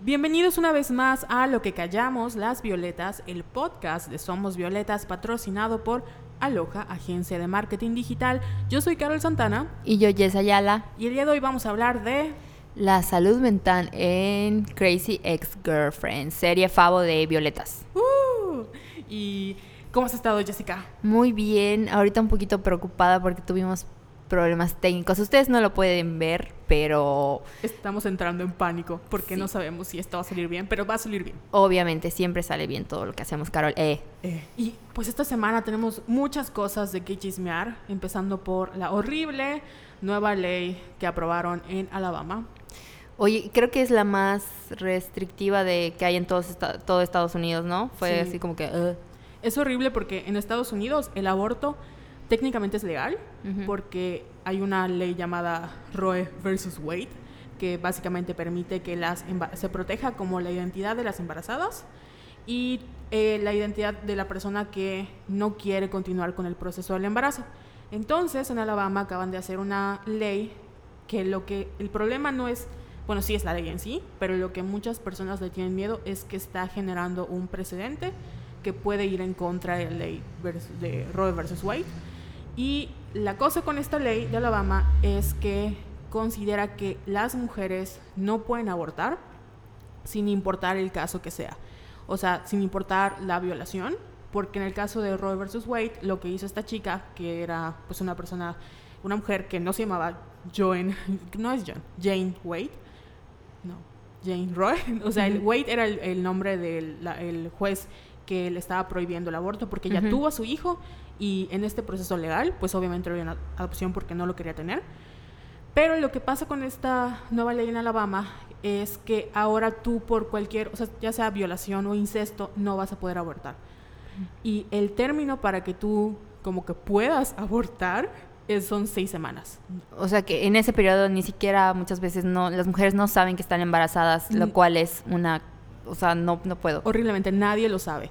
Bienvenidos una vez más a Lo que callamos las violetas, el podcast de Somos Violetas patrocinado por Aloha, agencia de marketing digital. Yo soy Carol Santana Y yo, Jess Ayala, y el día de hoy vamos a hablar de la salud mental en Crazy Ex-Girlfriend, serie Favo de Violetas. Uh, y ¿cómo has estado, Jessica? Muy bien, ahorita un poquito preocupada porque tuvimos problemas técnicos. Ustedes no lo pueden ver, pero Estamos entrando en pánico porque Sí. no sabemos si esto va a salir bien, pero va a salir bien. obviamente siempre sale bien todo lo que hacemos, Carol. Eh, Y pues esta semana tenemos muchas cosas de que chismear, empezando por la horrible nueva ley que aprobaron en Alabama. Oye, creo que es la más restrictiva de que hay en todos todo Estados Unidos, ¿no? Fue Sí. así como que... "Ugh". Es horrible porque en Estados Unidos el aborto técnicamente es legal porque hay una ley llamada Roe versus Wade que básicamente permite que las se proteja como la identidad de las embarazadas y eh, la identidad de la persona que no quiere continuar con el proceso del embarazo. Entonces, en Alabama acaban de hacer una ley que lo que el problema no es, bueno, sí es la ley en sí, pero lo que muchas personas le tienen miedo es que está generando un precedente que puede ir en contra de la ley de Roe versus Wade. Y la cosa con esta ley de Alabama es que considera que las mujeres no pueden abortar sin importar el caso que sea. O sea, sin importar la violación, porque en el caso de Roe versus Wade, lo que hizo esta chica, que era pues una persona, una mujer que no se llamaba Joan, no es John, Jane Wade, no, Jane Roe, o sea, el. Wade era el, el nombre del la- el juez que le estaba prohibiendo el aborto porque ella tuvo a su hijo y en este proceso legal, pues obviamente dio una adopción porque no lo quería tener. Pero lo que pasa con esta nueva ley en Alabama es que ahora tú por cualquier, o sea, ya sea violación o incesto, no vas a poder abortar. Y el término para que tú como que puedas abortar es, son seis semanas. O sea que en ese periodo ni siquiera muchas veces no las mujeres no saben que están embarazadas, lo Mm. cual es una... O sea, no, no puedo. Horriblemente, nadie lo sabe.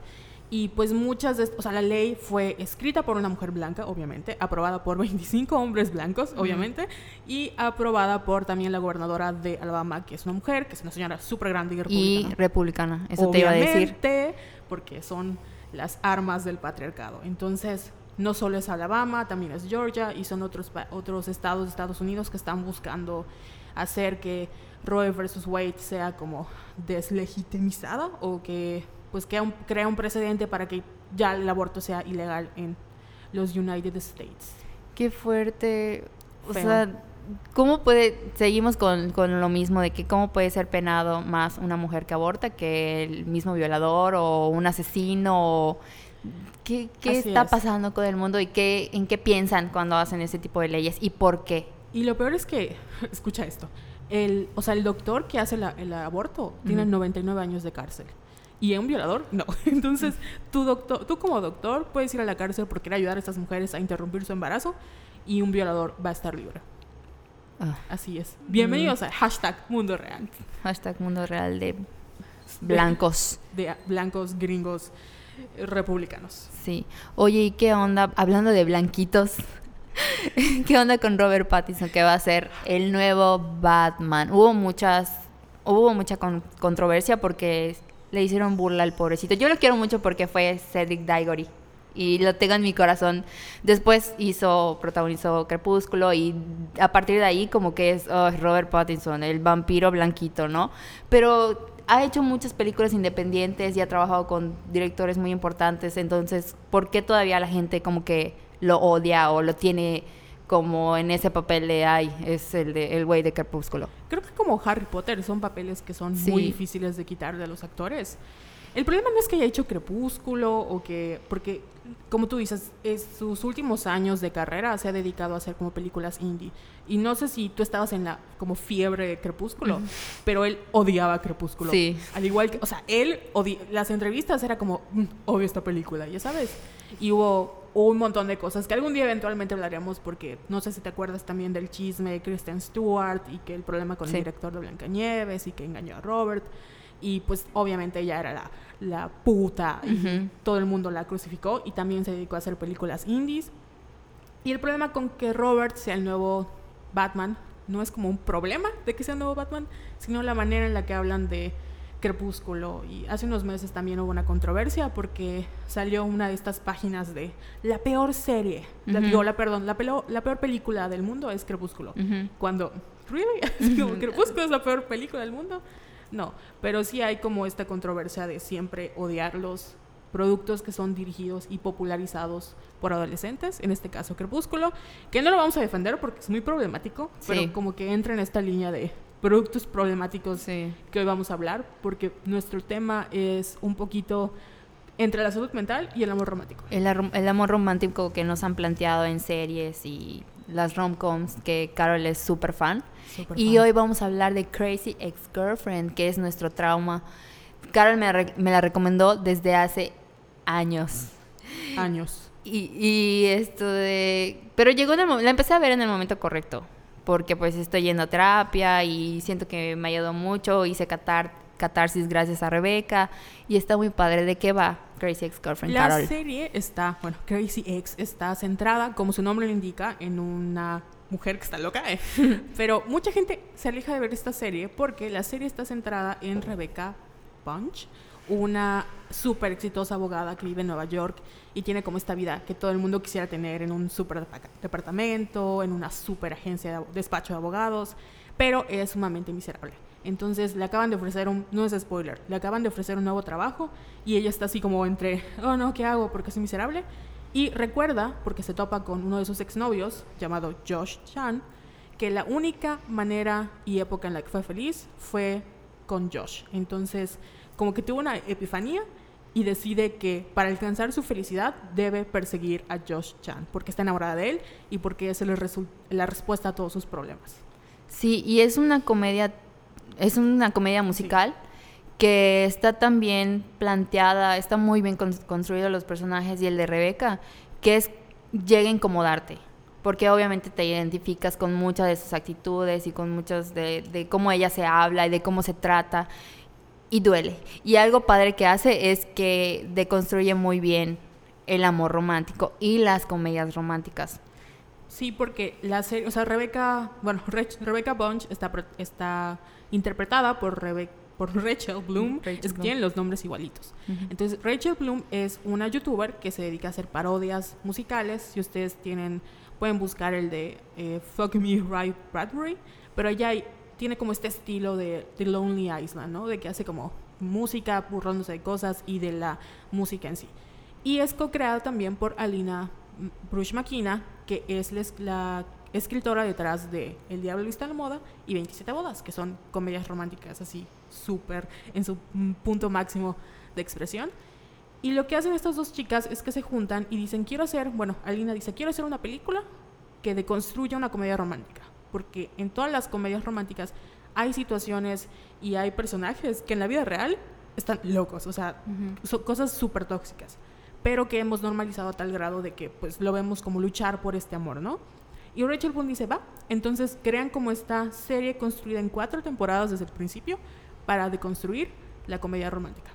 Y pues muchas de, o sea, la ley fue escrita por una mujer blanca, obviamente, aprobada por 25 hombres blancos, obviamente, y aprobada por también la gobernadora de Alabama, que es una mujer, que es una señora súper grande y Y republicana. republicana, eso te iba a decir. Obviamente, porque son las armas del patriarcado. Entonces, no solo es Alabama, también es Georgia y son otros, otros estados de Estados Unidos que están buscando hacer que Roe versus Wade sea como deslegitimizada o que pues crea un, crea un precedente para que ya el aborto sea ilegal en los United States. Qué fuerte. O Feo. sea, ¿cómo puede, seguimos con, con lo mismo de que cómo puede ser penado más una mujer que aborta que el mismo violador o un asesino? o- ¿Qué, qué está es. pasando con el mundo y qué, en qué piensan cuando hacen ese tipo de leyes y por qué? Y lo peor es que, escucha esto, el, o sea, el doctor que hace la- el aborto tiene Ujú. 99 años de cárcel. ¿Y un violador? No. Entonces, tú, doctor, tú como doctor puedes ir a la cárcel por querer ayudar a estas mujeres a interrumpir su embarazo y un violador va a estar libre. Ah, Así es. Bienvenidos a hashtag Mundo Real. hashtag mundo real de blancos. De blancos, gringos, republicanos. Sí. Oye, ¿y qué onda? Hablando de blanquitos, ¿qué onda con Robert Pattinson que va a ser el nuevo Batman? Hubo muchas, hubo mucha con- controversia porque le hicieron burla al pobrecito. Yo lo quiero mucho porque fue Cedric Diggory y lo tengo en mi corazón. Después hizo, protagonizó Crepúsculo y a partir de ahí como que es oh, Robert Pattinson, el vampiro blanquito, ¿no? Pero ha hecho muchas películas independientes y ha trabajado con directores muy importantes, entonces, ¿por qué todavía la gente como que lo odia o lo tiene como en ese papel de, ay, es el de el güey de Crepúsculo? Creo que como Harry Potter son papeles que son Sí. muy difíciles de quitar de los actores. El problema no es que haya hecho Crepúsculo o que, porque como tú dices, es sus últimos años de carrera se ha dedicado a hacer como películas indie. Y no sé si tú estabas en la como fiebre de Crepúsculo, pero él odiaba Crepúsculo. Sí. Al igual que, o sea, él odi- las entrevistas era como, "Mm, odio esta película, ya sabes. Y hubo un montón de cosas que algún día eventualmente hablaremos porque no sé si te acuerdas también del chisme de Kristen Stewart y que el problema con Sí. el director de Blancanieves y que engañó a Robert. Y pues obviamente ella era la, la puta y todo el mundo la crucificó y también se dedicó a hacer películas indies. Y el problema con que Robert sea el nuevo Batman no es como un problema de que sea el nuevo Batman, sino la manera en la que hablan de Crepúsculo. Y hace unos meses también hubo una controversia porque salió una de estas páginas de la peor serie, la, digo, la, perdón, la, la peor película del mundo es Crepúsculo. Cuando, ¿really? ¿Crepúsculo es la peor película del mundo? No, pero sí hay como esta controversia de siempre odiar los productos que son dirigidos y popularizados por adolescentes, en este caso Crepúsculo, que no lo vamos a defender porque es muy problemático, pero como que entra en esta línea de productos problemáticos que hoy vamos a hablar, porque nuestro tema es un poquito entre la salud mental y el amor romántico. El, el amor romántico que nos han planteado en series y las rom-coms que Carol es súper fan. y hoy vamos a hablar de Crazy Ex-Girlfriend, que es nuestro trauma. Carol me, me la recomendó desde hace años. Años. Y, y esto de... Pero llegó en el La empecé a ver en el momento correcto. Porque pues estoy yendo a terapia y siento que me ha ayudado mucho. Hice catar, catarsis gracias a Rebeca. Y está muy padre. ¿De qué va Crazy Ex-Girlfriend, La serie está... Bueno, Crazy Ex está centrada, como su nombre lo indica, en una mujer que está loca, ¿eh? pero mucha gente se aleja de ver esta serie porque la serie está centrada en Rebecca Punch, una súper exitosa abogada que vive en Nueva York y tiene como esta vida que todo el mundo quisiera tener en un súper departamento, en una súper agencia de despacho de abogados, pero es sumamente miserable. Entonces le acaban de ofrecer un, no es spoiler, le acaban de ofrecer un nuevo trabajo y ella está así como entre, oh no, ¿qué hago? Porque soy miserable. Y recuerda, porque se topa con uno de sus exnovios, llamado Josh Chan, que la única manera y época en la que fue feliz fue con Josh. Entonces como que tuvo una epifanía y decide que para alcanzar su felicidad debe perseguir a Josh Chan, porque está enamorada de él y porque es la respuesta a todos sus problemas. Sí, y es una comedia, es una comedia musical que está tan bien planteada, está muy bien construido los personajes y el de Rebeca, que es llega a incomodarte porque obviamente te identificas con muchas de sus actitudes y con muchas de, de, cómo ella se habla y de cómo se trata y duele. Y algo padre que hace es que deconstruye muy bien el amor romántico y las comedias románticas. Sí, porque la serie, o sea, Rebeca, bueno, Rebecca Bunch está, está interpretada por, por Rachel Bloom, es que tienen los nombres igualitos. Entonces, Rachel Bloom es una youtuber que se dedica a hacer parodias musicales. Si ustedes tienen, pueden buscar el de eh, Fuck Me Right Bradbury, pero ella tiene como este estilo de The Lonely Island, ¿no? De que hace como música burlándose de cosas y de la música en sí. Y es co-creada también por Alina Bruce Makina, que es la escritora detrás de El Diablo Vista a la Moda y 27 Bodas, que son comedias románticas así súper en su punto máximo de expresión. Y lo que hacen estas dos chicas es que se juntan y dicen, quiero hacer, bueno, Alina dice, quiero hacer una película que deconstruya una comedia romántica porque en todas las comedias románticas hay situaciones y hay personajes que en la vida real están locos, o sea, son cosas súper tóxicas, pero que hemos normalizado a tal grado de que pues lo vemos como luchar por este amor, ¿no? Y Rachel Boone dice, va, entonces crean como esta serie construida en cuatro temporadas desde el principio para deconstruir la comedia romántica.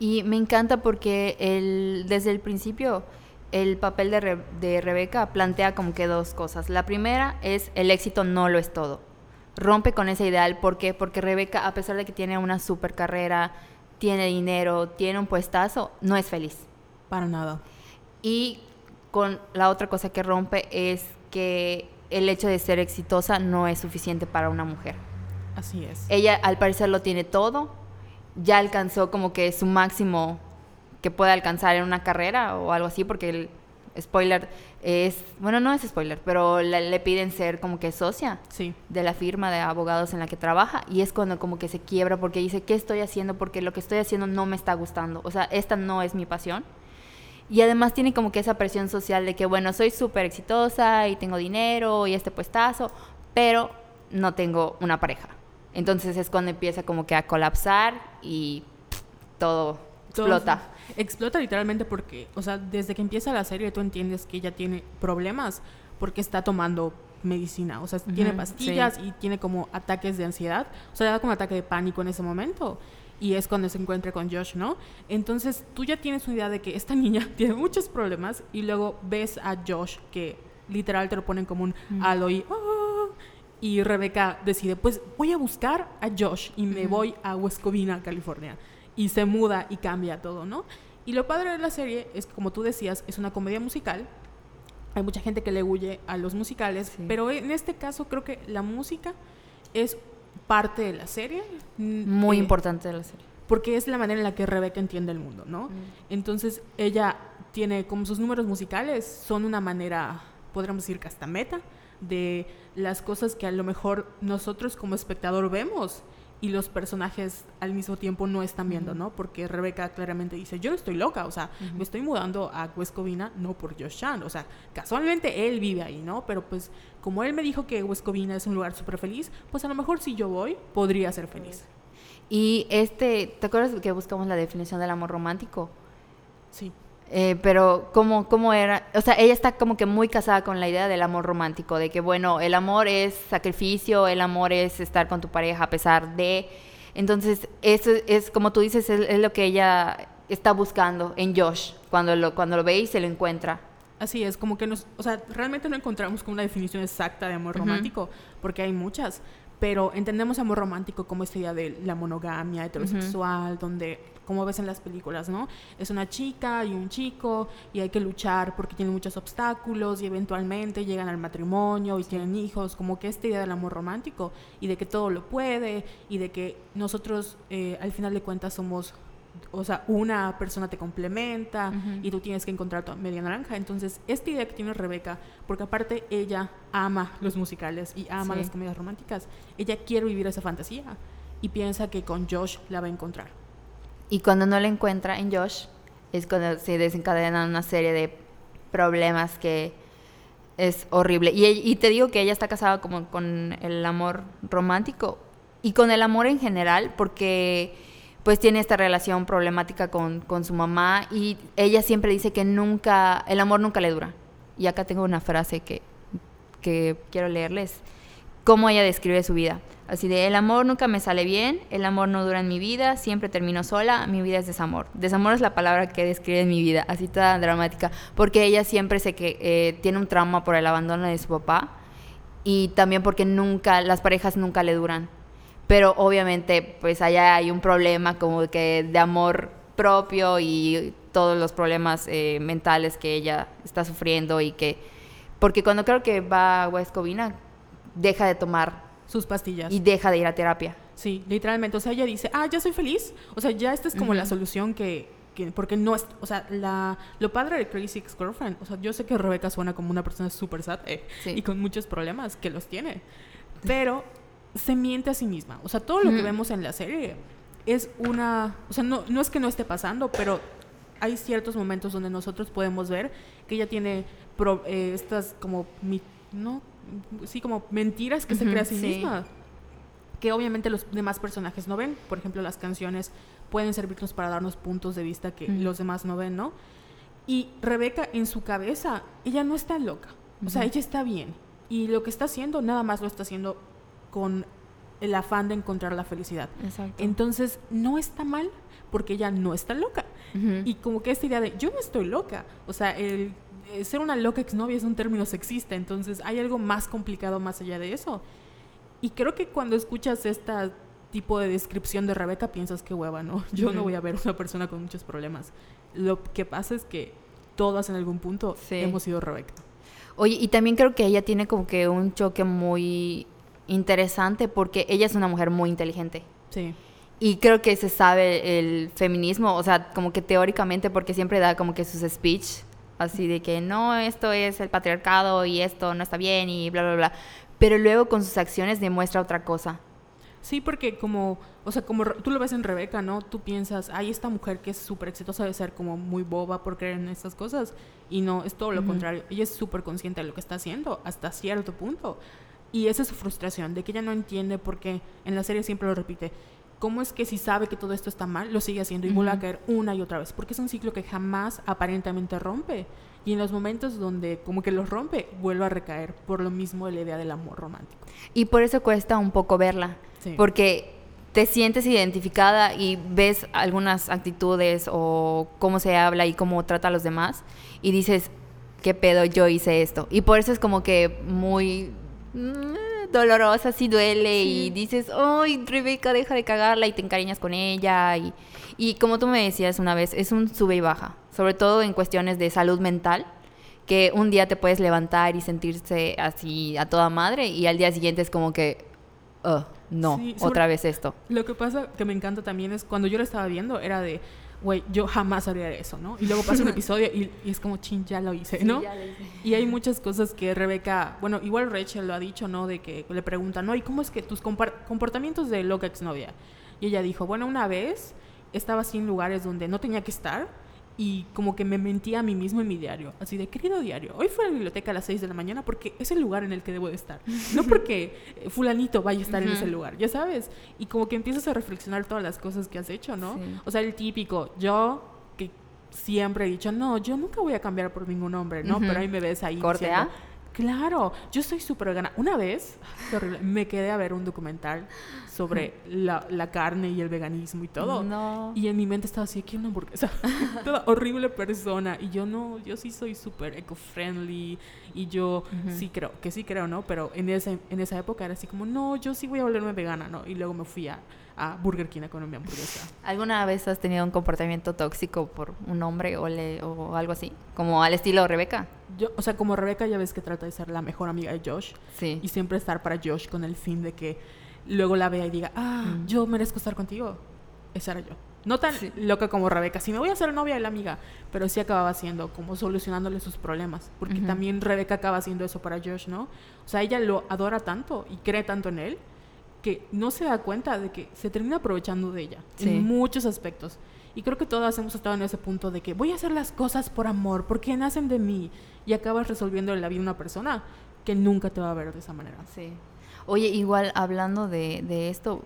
Y me encanta porque el, desde el principio el papel de, de Rebeca plantea como que dos cosas. La primera es el éxito no lo es todo. Rompe con ese ideal. ¿Por qué? Porque Rebeca, a pesar de que tiene una super carrera, tiene dinero, tiene un puestazo, no es feliz. Para nada. Y con la otra cosa que rompe es que el hecho de ser exitosa no es suficiente para una mujer. Así es. Ella al parecer lo tiene todo, ya alcanzó como que su máximo que puede alcanzar en una carrera o algo así, porque el spoiler es, bueno, no es spoiler, pero le, piden ser como que socia sí. de la firma de abogados en la que trabaja y es cuando como que se quiebra porque dice, ¿qué estoy haciendo? Porque lo que estoy haciendo no me está gustando, o sea, esta no es mi pasión. Y además tiene como que esa presión social de que, bueno, soy súper exitosa y tengo dinero y este puestazo, pero no tengo una pareja. Entonces es cuando empieza como que a colapsar y todo explota. Explota literalmente porque, o sea, desde que empieza la serie tú entiendes que ella tiene problemas porque está tomando medicina, o sea, tiene pastillas y tiene como ataques de ansiedad, o sea, le da como ataque de pánico en ese momento y es cuando se encuentra con Josh, ¿no? Entonces tú ya tienes una idea de que esta niña tiene muchos problemas y luego ves a Josh que literal te lo ponen como un halo y, oh, Y Rebeca decide, pues voy a buscar a Josh y me voy a West Covina, California. Y se muda y cambia todo, ¿no? Y lo padre de la serie es que, como tú decías, es una comedia musical. Hay mucha gente que le huye a los musicales, pero en este caso creo que la música es parte de la serie. Muy eh, importante de la serie. Porque es la manera en la que Rebeca entiende el mundo, ¿no? Entonces ella tiene como sus números musicales, son una manera, podríamos decir que hasta meta, de las cosas que a lo mejor nosotros como espectador vemos y los personajes al mismo tiempo no están viendo, ¿no? Porque Rebeca claramente dice, yo no estoy loca, o sea, me estoy mudando a Huescovina no por Josh Chan, o sea, casualmente él vive ahí, ¿no? Pero pues como él me dijo que Huescovina es un lugar súper feliz, pues a lo mejor si yo voy, podría ser feliz. Y este, ¿te acuerdas que buscamos la definición del amor romántico? Sí. Eh, pero ¿cómo, ¿cómo era? O sea, ella está como que muy casada con la idea del amor romántico, de que bueno, el amor es sacrificio, el amor es estar con tu pareja a pesar de... Entonces, eso es, como tú dices, es, lo que ella está buscando en Josh, cuando lo, cuando lo ve y se lo encuentra. Así es, como que nos, o sea, realmente no encontramos con una definición exacta de amor romántico, porque hay muchas, pero entendemos amor romántico como esta idea de la monogamia heterosexual, donde, como ves en las películas, ¿no? Es una chica y un chico y hay que luchar porque tienen muchos obstáculos y eventualmente llegan al matrimonio y tienen hijos, como que esta idea del amor romántico y de que todo lo puede y de que nosotros eh, al final de cuentas somos o sea, una persona te complementa y tú tienes que encontrar tu media naranja. Entonces, esta idea que tiene Rebeca, porque aparte ella ama los musicales y ama las comedias románticas, ella quiere vivir esa fantasía y piensa que con Josh la va a encontrar. Y cuando no la encuentra en Josh, es cuando se desencadenan una serie de problemas que es horrible. Y, y te digo que ella está casada como con el amor romántico y con el amor en general, porque pues tiene esta relación problemática con, con, su mamá y ella siempre dice que nunca, el amor nunca le dura. Y acá tengo una frase que, que quiero leerles, cómo ella describe su vida. Así de, el amor nunca me sale bien, el amor no dura en mi vida, siempre termino sola, mi vida es desamor. Desamor es la palabra que describe mi vida, así toda dramática, porque ella siempre sé que eh, tiene un trauma por el abandono de su papá y también porque nunca, las parejas nunca le duran pero obviamente pues allá hay un problema como que de amor propio y todos los problemas eh, mentales que ella está sufriendo y que porque cuando creo que va a Huescovina deja de tomar sus pastillas y deja de ir a terapia. Sí, literalmente, o sea, ella dice, "Ah, ya soy feliz." O sea, ya esta es como la solución que, que porque no es, o sea, la, lo padre de Crazy Ex Girlfriend, o sea, yo sé que Rebeca suena como una persona súper sad eh, y con muchos problemas que los tiene, pero se miente a sí misma. O sea, todo lo que vemos en la serie es una... O sea, no, no es que no esté pasando, pero hay ciertos momentos donde nosotros podemos ver que ella tiene eh, estas como... ¿no? Sí, como mentiras que se crea a sí, misma. Que obviamente los demás personajes no ven. Por ejemplo, las canciones pueden servirnos para darnos puntos de vista que los demás no ven, ¿no? Y Rebeca en su cabeza, ella no está loca. O sea, ella está bien. Y lo que está haciendo, nada más lo está haciendo con el afán de encontrar la felicidad. Entonces, no está mal porque ella no está loca. Y como que esta idea de yo no estoy loca, o sea, el, ser una loca exnovia es un término sexista, entonces hay algo más complicado más allá de eso. Y creo que cuando escuchas este tipo de descripción de Rebeca piensas que hueva, ¿no? Yo no voy a ver una persona con muchos problemas. Lo que pasa es que todas en algún punto hemos sido Rebeca. Oye, y también creo que ella tiene como que un choque muy interesante porque ella es una mujer muy inteligente. Sí. Y creo que se sabe el feminismo, o sea, como que teóricamente, porque siempre da como que sus speech, así de que no, esto es el patriarcado y esto no está bien y bla, bla, bla. Pero luego con sus acciones demuestra otra cosa. Sí, porque como, o sea, como tú lo ves en Rebeca, ¿no? Tú piensas, ay, esta mujer que es súper exitosa debe ser como muy boba por creer en estas cosas. Y no, es todo lo contrario. Ella es súper consciente de lo que está haciendo hasta cierto punto. Y esa es su frustración, de que ella no entiende por qué, en la serie siempre lo repite, cómo es que si sabe que todo esto está mal, lo sigue haciendo y vuelve a caer una y otra vez, porque es un ciclo que jamás aparentemente rompe. Y en los momentos donde como que los rompe, vuelve a recaer por lo mismo de la idea del amor romántico. Y por eso cuesta un poco verla, porque te sientes identificada y ves algunas actitudes o cómo se habla y cómo trata a los demás y dices, ¿qué pedo yo hice esto? Y por eso es como que muy dolorosa, sí duele Sí. y dices, ¡ay, Rebeca, deja de cagarla! y te encariñas con ella. Y, y como tú me decías una vez, es un sube y baja, sobre todo en cuestiones de salud mental, que un día te puedes levantar y sentirse así a toda madre y al día siguiente es como que, "Ugh, no, Sí, otra vez esto. Lo que pasa que me encanta también es cuando yo lo estaba viendo, era de, güey, yo jamás haría eso, ¿no? Y luego pasa un episodio y, y es como, chin, ya lo hice, ¿no? Y hay muchas cosas que Rebeca, bueno, igual Rachel lo ha dicho, ¿no? De que le preguntan, ¿no? ¿Y cómo es que tus comportamientos de loca exnovia? Y ella dijo, bueno, una vez estaba así en lugares donde no tenía que estar y como que me mentía a mí mismo en mi diario, así de, querido diario, hoy fui a la biblioteca a las 6 de la mañana porque es el lugar en el que debo de estar, no porque eh, fulanito vaya a estar en Ujú. ese lugar, ya sabes, y como que empiezas a reflexionar todas las cosas que has hecho, ¿no? Sí. O sea, el típico, yo que siempre he dicho, no, yo nunca voy a cambiar por ningún hombre, ¿no? Ujú. Pero ahí me ves ahí Corte diciendo, A. Claro, yo soy súper vegana. Una vez, qué horrible, me quedé a ver un documental sobre la, la carne y el veganismo y todo. No. Y en mi mente estaba así, quiero una hamburguesa. Toda horrible persona. Y yo no, yo sí soy súper eco-friendly. Y yo sí creo, que sí creo, ¿no? Pero en, ese, en esa época era así como, no, yo sí voy a volverme vegana, ¿no? Y luego me fui a, a Burger King a comer mi hamburguesa. ¿Alguna vez has tenido un comportamiento tóxico por un hombre o, le- o algo así? Como al estilo Rebeca. Yo, o sea, como Rebeca ya ves que trata de ser la mejor amiga de Josh. Sí. y siempre estar para Josh con el fin de que luego la vea y diga, ah, Mm. yo merezco estar contigo. Esa era yo. No tan Sí. loca como Rebeca, si me voy a hacer novia de la amiga, pero sí acababa siendo como solucionándole sus problemas, porque también Rebeca acaba haciendo eso para Josh, ¿no? O sea, ella lo adora tanto y cree tanto en él que no se da cuenta de que se termina aprovechando de ella Sí. en muchos aspectos. Y creo que todas hemos estado en ese punto de que voy a hacer las cosas por amor, porque nacen de mí, y acabas resolviendo la vida de una persona que nunca te va a ver de esa manera. Sí. Oye, igual hablando de, de esto,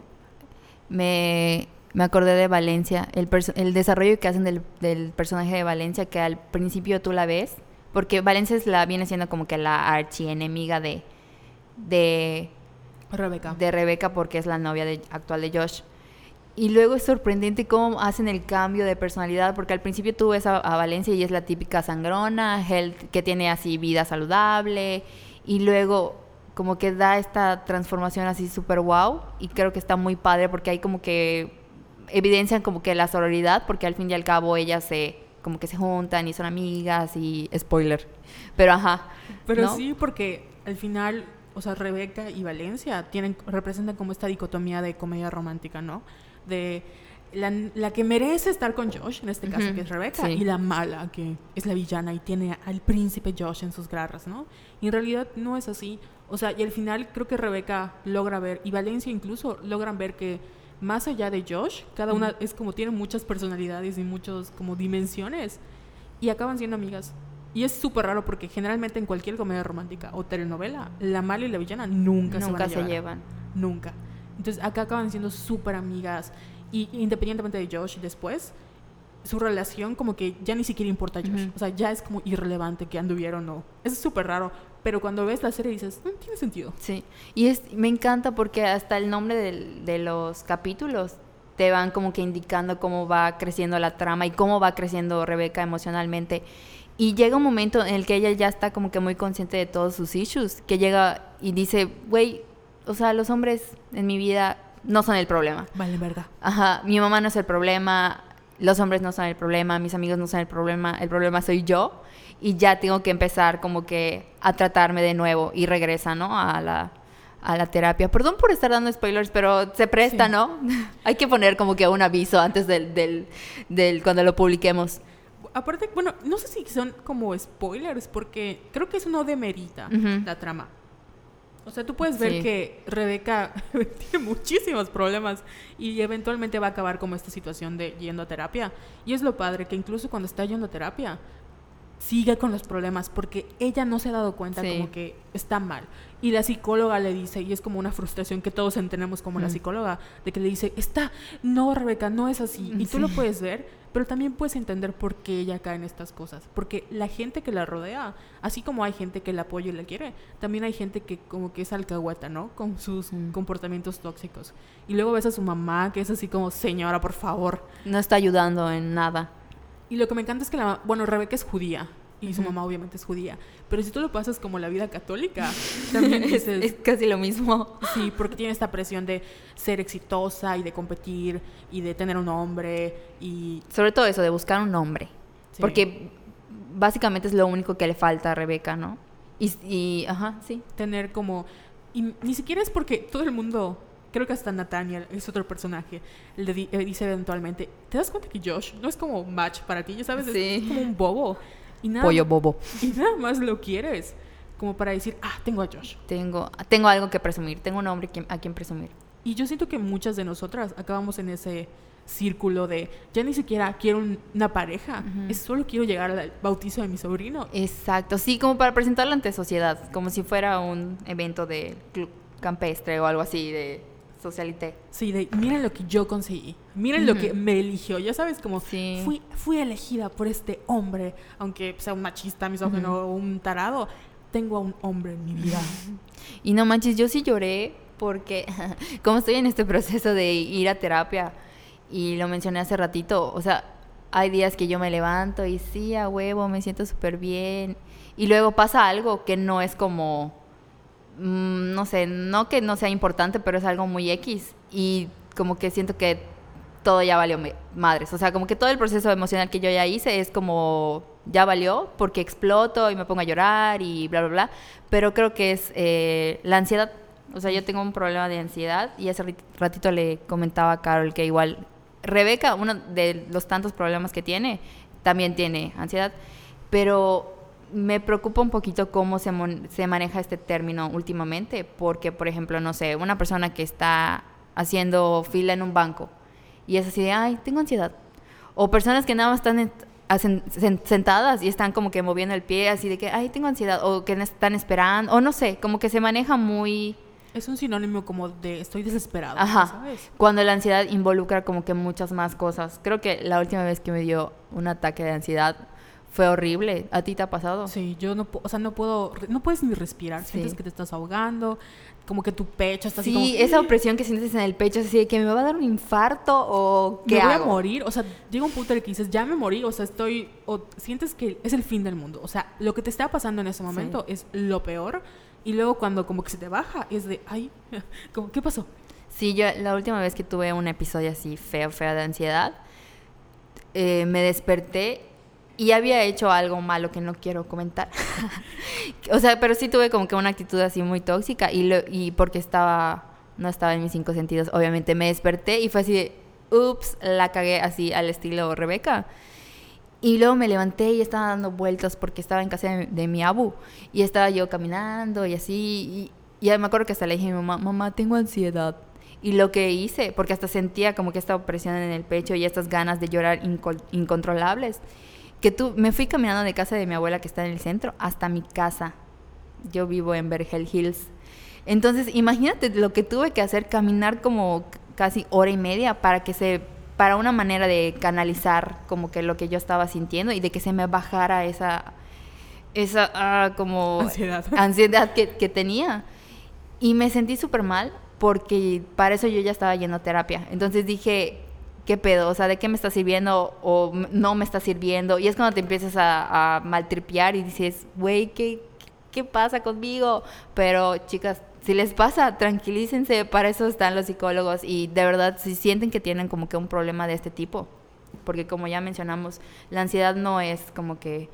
me, me acordé de Valencia, el, el desarrollo que hacen del, del personaje de Valencia, que al principio tú la ves, porque Valencia es la, viene siendo como que la archienemiga de, de, Rebeca. de Rebeca porque es la novia de- actual de Josh. Y luego es sorprendente cómo hacen el cambio de personalidad, porque al principio tú ves a, a Valencia y es la típica sangrona, health, que tiene así vida saludable, y luego como que da esta transformación así súper wow, y creo que está muy padre porque hay como que evidencian como que la sororidad, porque al fin y al cabo ellas se como que se juntan y son amigas y spoiler. Pero ajá. Pero ¿no? sí, porque al final, o sea, Rebeca y Valencia tienen, representan como esta dicotomía de comedia romántica, ¿no? De la, la que merece estar con Josh, en este caso Ujú, que es Rebeca, sí. y la mala, que es la villana y tiene al príncipe Josh en sus garras, ¿no? Y en realidad no es así. O sea, y al final creo que Rebeca logra ver, y Valencia incluso logran ver que más allá de Josh, cada una es como tiene muchas personalidades y muchas como dimensiones y acaban siendo amigas. Y es súper raro porque generalmente en cualquier comedia romántica o telenovela, la mala y la villana nunca, se, van Nunca a se llevan. Nunca. Entonces acá acaban siendo súper amigas. Y independientemente de Josh después, su relación como que ya ni siquiera importa a Josh. Ujú. O sea, ya es como irrelevante que anduvieron o no. Eso es súper raro. Pero cuando ves la serie dices, "Mm, tiene sentido. Sí, y es, me encanta porque hasta el nombre del- de los capítulos te van como que indicando cómo va creciendo la trama y cómo va creciendo Rebeca emocionalmente. Y llega un momento en el que ella ya está como que muy consciente de todos sus issues, que llega y dice, güey, o sea, los hombres en mi vida no son el problema. Vale, verga. Ajá, mi mamá no es el problema, los hombres no son el problema, mis amigos no son el problema, el problema soy yo y ya tengo que empezar como que a tratarme de nuevo y regresa, ¿no? A la, a la terapia. Perdón por estar dando spoilers, pero se presta, Sí. ¿no? Hay que poner como que un aviso antes del, del, del cuando lo publiquemos. Aparte, bueno, no sé si son como spoilers, porque creo que eso no demerita Ujú. la trama. O sea, tú puedes ver Sí. que Rebeca tiene muchísimos problemas y eventualmente va a acabar como esta situación de yendo a terapia. Y es lo padre, que incluso cuando está yendo a terapia, sigue con los problemas porque ella no se ha dado cuenta Sí. como que está mal. Y la psicóloga le dice, y es como una frustración que todos tenemos como la psicóloga, de que le dice, está, no, Rebeca, no es así. Y tú lo puedes ver, pero también puedes entender por qué ella cae en estas cosas. Porque la gente que la rodea, así como hay gente que la apoya y la quiere, también hay gente que como que es alcahueta, ¿no? Con sus Mm. comportamientos tóxicos. Y luego ves a su mamá, que es así como, señora, por favor. No está ayudando en nada. Y lo que me encanta es que la, bueno, Rebeca es judía. y su mamá obviamente es judía. Pero si tú lo pasas como la vida católica, también es, es casi lo mismo. Sí, porque tiene esta presión de ser exitosa y de competir y de tener un hombre y... Sobre todo eso, de buscar un hombre. Porque básicamente es lo único que le falta a Rebeca, ¿no? Y, y, ajá, sí. Tener como... Y ni siquiera es porque todo el mundo creo que hasta Nathaniel es otro personaje, le dice eventualmente, ¿te das cuenta que Josh no es como match para ti? Ya sabes, es como un bobo. Y nada, Pollo bobo. Y nada más lo quieres, como para decir, ah, tengo a Josh. Tengo, tengo algo que presumir, tengo un hombre a quien presumir. Y yo siento que muchas de nosotras acabamos en ese círculo de ya ni siquiera quiero una pareja, es solo quiero llegar al bautizo de mi sobrino. Exacto, sí, como para presentarlo ante sociedad, como si fuera un evento de club campestre o algo así de socialité. Sí, de miren lo que yo conseguí, miren lo que me eligió, ya sabes, como fui, fui elegida por este hombre, aunque sea un machista, misógino o un tarado, tengo a un hombre en mi vida. Y no manches, yo sí lloré porque como estoy en este proceso de ir a terapia y lo mencioné hace ratito, o sea, hay días que yo me levanto y sí, a huevo, me siento súper bien y luego pasa algo que no es como Mm, no sé, no que no sea importante, pero es algo muy X. Y como que siento que todo ya valió madres. O sea, como que todo el proceso emocional que yo ya hice es como ya valió porque exploto y me pongo a llorar y bla, bla, bla. Pero creo que es eh, la ansiedad. O sea, yo tengo un problema de ansiedad y hace ratito le comentaba a Carol que igual Rebeca, uno de los tantos problemas que tiene, también tiene ansiedad. Pero me preocupa un poquito cómo se, se maneja este término últimamente, porque, por ejemplo, no sé, una persona que está haciendo fila en un banco y es así de, ay, tengo ansiedad. O personas que nada más están sentadas y están como que moviendo el pie así de que, ay, tengo ansiedad, o que están esperando, o no sé, como que se maneja muy... Es un sinónimo como de estoy desesperado, Ajá. ¿sabes? Cuando la ansiedad involucra como que muchas más cosas. Creo que la última vez que me dio un ataque de ansiedad fue horrible. ¿A ti te ha pasado? Sí, yo no, o sea, no puedo, no puedes ni respirar. Sientes que te estás ahogando, como que tu pecho está así Sí, esa opresión que sientes en el pecho, así de que me va a dar un infarto o ¿qué me voy a morir. O sea, llega un punto en el que dices, ya me morí, o sea, estoy, o sientes que es el fin del mundo. O sea, lo que te está pasando en ese momento es lo peor. Y luego cuando como que se te baja, es de, ay, como, ¿qué pasó? Sí, yo la última vez que tuve un episodio así feo, feo de ansiedad, eh, me desperté y había hecho algo malo que no quiero comentar. o sea, pero sí tuve como que una actitud así muy tóxica y, lo, y porque estaba, no estaba en mis cinco sentidos, obviamente me desperté y fue así de, ups, la cagué así al estilo Rebeca. Y luego me levanté y estaba dando vueltas porque estaba en casa de, mi abu y estaba yo caminando y así. Y, y me acuerdo que hasta le dije a mi mamá, mamá, tengo ansiedad. Y lo que hice, porque hasta sentía como que esta opresión en el pecho y estas ganas de llorar incontrolables que tú, me fui caminando de casa de mi abuela que está en el centro hasta mi casa. Yo vivo en Bergel Hills. Entonces, imagínate lo que tuve que hacer, caminar como casi hora y media para que se, para una manera de canalizar como que lo que yo estaba sintiendo y de que se me bajara esa, esa ah, como ansiedad, ansiedad que, que tenía. Y me sentí súper mal porque para eso yo ya estaba yendo a terapia. Entonces dije, ¿qué pedo? O sea, ¿de qué me está sirviendo o no me está sirviendo? Y es cuando te empiezas a, a maltripear y dices, güey, ¿qué, ¿qué pasa conmigo? Pero chicas, si les pasa, tranquilícense, para eso están los psicólogos y de verdad, si sienten que tienen como que un problema de este tipo, porque como ya mencionamos, la ansiedad no es como que...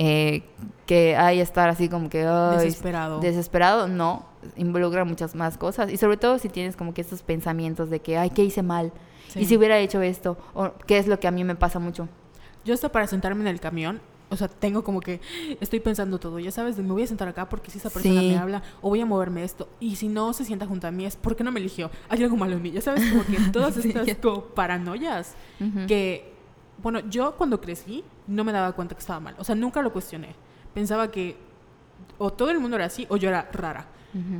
Eh, que hay estar así como que desesperado. Desesperado, no, involucra muchas más cosas. Y sobre todo si tienes como que estos pensamientos de que, ay, ¿qué hice mal? Y si hubiera hecho esto, o qué es lo que a mí me pasa mucho. Yo hasta para sentarme en el camión, o sea, tengo como que estoy pensando todo, ya sabes, me voy a sentar acá porque si esa persona me habla o voy a moverme esto y si no se sienta junto a mí es porque no me eligió, hay algo malo en mí, ya sabes, como que todas estas como paranoias que, bueno, yo cuando crecí no me daba cuenta que estaba mal, o sea, nunca lo cuestioné, pensaba que o todo el mundo era así o yo era rara.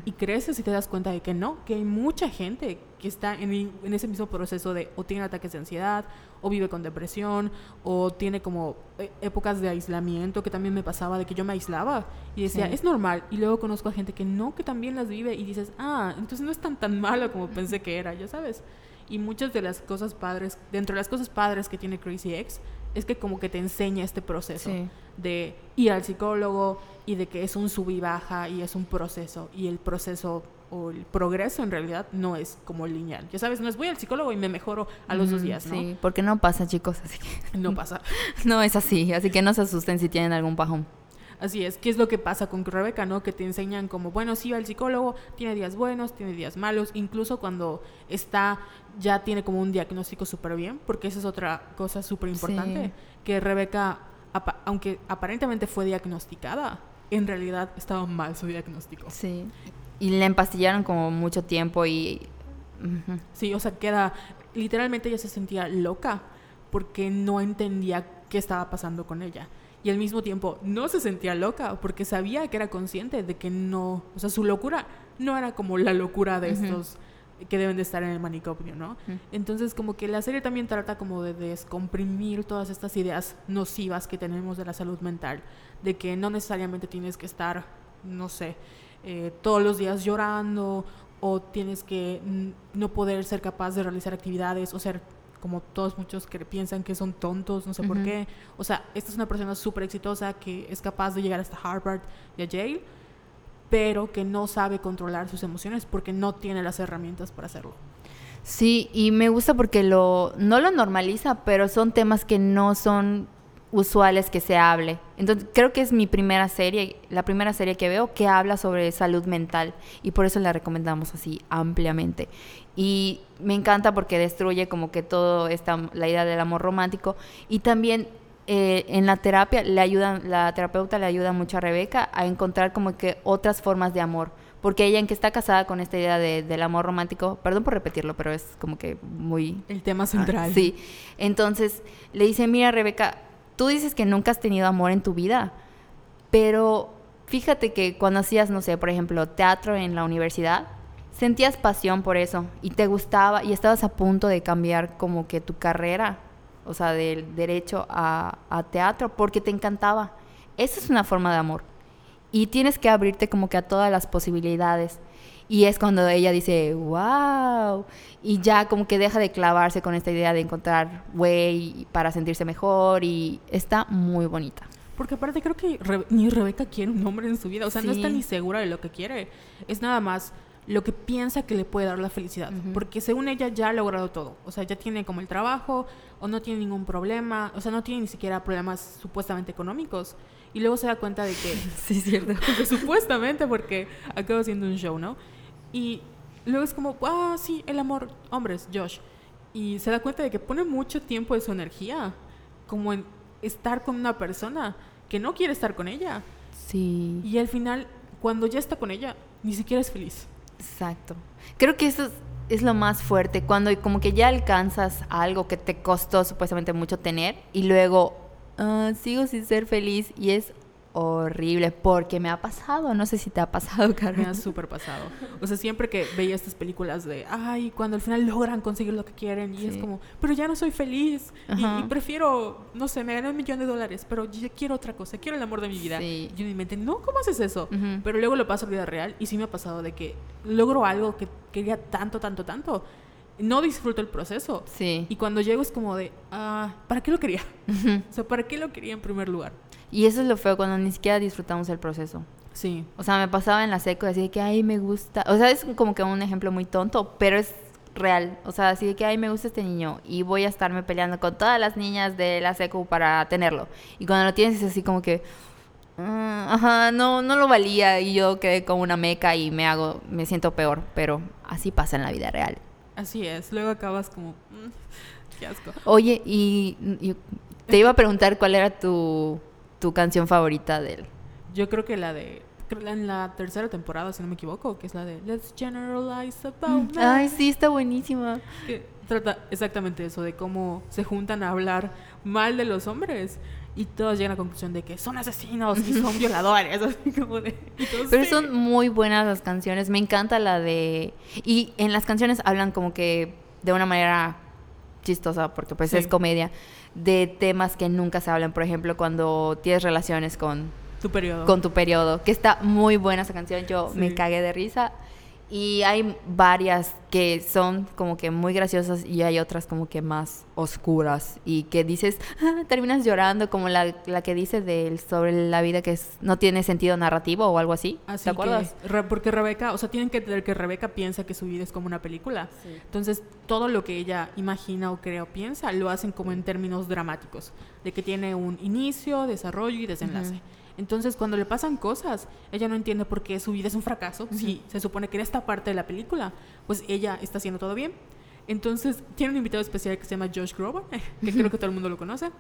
Y creces y te das cuenta de que no, que hay mucha gente que está en, en, ese mismo proceso de o tiene ataques de ansiedad, o vive con depresión, o tiene como eh, épocas de aislamiento, que también me pasaba de que yo me aislaba y decía, es normal. Y luego conozco a gente que no, que también las vive y dices, ah, entonces no es tan tan malo como pensé que era, ya sabes. Y muchas de las cosas padres, dentro de las cosas padres que tiene Crazy Ex, es que como que te enseña este proceso Sí. de ir al psicólogo y de que es un sub y baja y es un proceso. Y el proceso o el progreso en realidad no es como lineal. Ya sabes, no es voy al psicólogo y me mejoro a los dos días, ¿no? Sí, porque no pasa, chicos, así que No pasa. no es así, así que no se asusten si tienen algún bajón. Así es, ¿qué es lo que pasa con Rebeca, no? Que te enseñan como, bueno, sí va al psicólogo, tiene días buenos, tiene días malos, incluso cuando está, ya tiene como un diagnóstico súper bien, porque esa es otra cosa súper importante, Sí. que Rebeca, apa- aunque aparentemente fue diagnosticada, en realidad estaba mal su diagnóstico. Sí. Y le empastillaron como mucho tiempo y Sí, o sea, queda, literalmente ella se sentía loca porque no entendía qué estaba pasando con ella. Y al mismo tiempo no se sentía loca porque sabía que era consciente de que no, o sea, su locura no era como la locura de estos que deben de estar en el manicomio, ¿no? Entonces como que la serie también trata como de descomprimir todas estas ideas nocivas que tenemos de la salud mental, de que no necesariamente tienes que estar, no sé, eh, todos los días llorando o tienes que no poder ser capaz de realizar actividades o ser como todos muchos que piensan que son tontos, no sé por qué. O sea, esta es una persona súper exitosa que es capaz de llegar hasta Harvard y a Yale, pero que no sabe controlar sus emociones porque no tiene las herramientas para hacerlo. Sí, y me gusta porque lo no lo normaliza, pero son temas que no son usuales que se hable. Entonces, creo que es mi primera serie, la primera serie que veo que habla sobre salud mental y por eso la recomendamos así ampliamente. Y me encanta porque destruye como que todo esta la idea del amor romántico y también eh, en la terapia le ayudan la terapeuta le ayuda mucho a Rebeca a encontrar como que otras formas de amor porque ella en que está casada con esta idea de- del amor romántico perdón por repetirlo pero es como que muy El tema Ah, central. sí. Entonces le dice, mira Rebeca, tú dices que nunca has tenido amor en tu vida, pero fíjate que cuando hacías, no sé, por ejemplo, teatro en la universidad, sentías pasión por eso y te gustaba y estabas a punto de cambiar como que tu carrera, o sea, del derecho a, a teatro, porque te encantaba. Esa es una forma de amor. Y tienes que abrirte como que a todas las posibilidades. Y es cuando ella dice, wow. Y ya como que deja de clavarse con esta idea de encontrar güey para sentirse mejor. Y está muy bonita. Porque aparte creo que Re- ni Rebeca quiere un hombre en su vida. O sea, no está ni segura de lo que quiere. Es nada más lo que piensa que le puede dar la felicidad. Porque según ella ya ha logrado todo. O sea, ya tiene como el trabajo o no tiene ningún problema. O sea, no tiene ni siquiera problemas supuestamente económicos. Y luego se da cuenta de que Sí, cierto. Porque supuestamente porque acabo haciendo un show, ¿no? Y luego es como, ah, sí, el amor, hombres, Josh. Y se da cuenta de que pone mucho tiempo de su energía como en estar con una persona que no quiere estar con ella. Sí, Y al final, cuando ya está con ella, ni siquiera es feliz. exacto. Creo que eso es, es lo más fuerte. Cuando como que ya alcanzas algo que te costó supuestamente mucho tener y luego ah, sigo sin ser feliz y es horrible porque me ha pasado. No sé si te ha pasado, Me Carmen. ha súper pasado. O sea, siempre que veía estas películas de, ay, cuando al final logran conseguir lo que quieren, y es Sí. como, pero ya no soy feliz. Y, y prefiero, no sé, me gané un millón de dólares, pero yo quiero otra cosa, quiero el amor de mi vida. Sí. Y yo mi mente, no, ¿cómo haces eso? Ujú. Pero luego lo paso a vida real y sí me ha pasado de que logro algo que quería tanto, tanto, tanto. No disfruto el proceso. Sí. Y cuando llego es como de, ah, ¿para qué lo quería? O sea, ¿para qué lo quería en primer lugar? Y eso es lo feo cuando ni siquiera disfrutamos el proceso. Sí. O sea, me pasaba en la seco así de que, ay, me gusta. O sea, es como que un ejemplo muy tonto, pero es real. O sea, así de que, ay, me gusta este niño y voy a estarme peleando con todas las niñas de la seco para tenerlo. Y cuando lo tienes es así como que, "Mm, ajá, no, no lo valía y yo quedé como una meca y me hago, me siento peor. Pero así pasa en la vida real. Así es. Luego acabas como, "Mm, qué asco. Oye, y, y te iba a preguntar cuál era tu, tu canción favorita de él. Yo creo que la de. En la tercera temporada, si no me equivoco, que es la de Let's Generalize About Men", Ay, sí, está buenísima. Que trata exactamente eso, de cómo se juntan a hablar mal de los hombres. Y todos llegan a la conclusión de que son asesinos y son violadores. Así como de. y todos, Pero son muy buenas las canciones. Me encanta la de... Y en las canciones hablan como que de una manera chistosa, porque pues Sí. es comedia, de temas que nunca se hablan. Por ejemplo, cuando tienes relaciones con, Tu periodo. con tu periodo, que está muy buena esa canción. Yo me cagué de risa. Y hay varias que son como que muy graciosas y hay otras como que más oscuras y que dices, ah, terminas llorando como la, la que dice de, sobre la vida que es, no tiene sentido narrativo o algo así. Así ¿Te acuerdas? que Re- porque Rebeca, o sea, tienen que entender que Rebeca piensa que su vida es como una película. Entonces, todo lo que ella imagina o cree o piensa lo hacen como en términos dramáticos, de que tiene un inicio, desarrollo y desenlace. Entonces, cuando le pasan cosas, ella no entiende por qué su vida es un fracaso. Si se supone que en esta parte de la película, pues ella está haciendo todo bien. Entonces, tiene un invitado especial que se llama Josh Groban, que creo que todo el mundo lo conoce.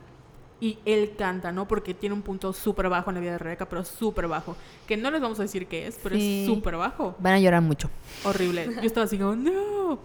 Y él canta, ¿no? Porque tiene un punto súper bajo en la vida de Rebeca, pero súper bajo. Que no les vamos a decir qué es, pero Sí. es súper bajo. Van a llorar mucho. Horrible. Yo estaba así como, no.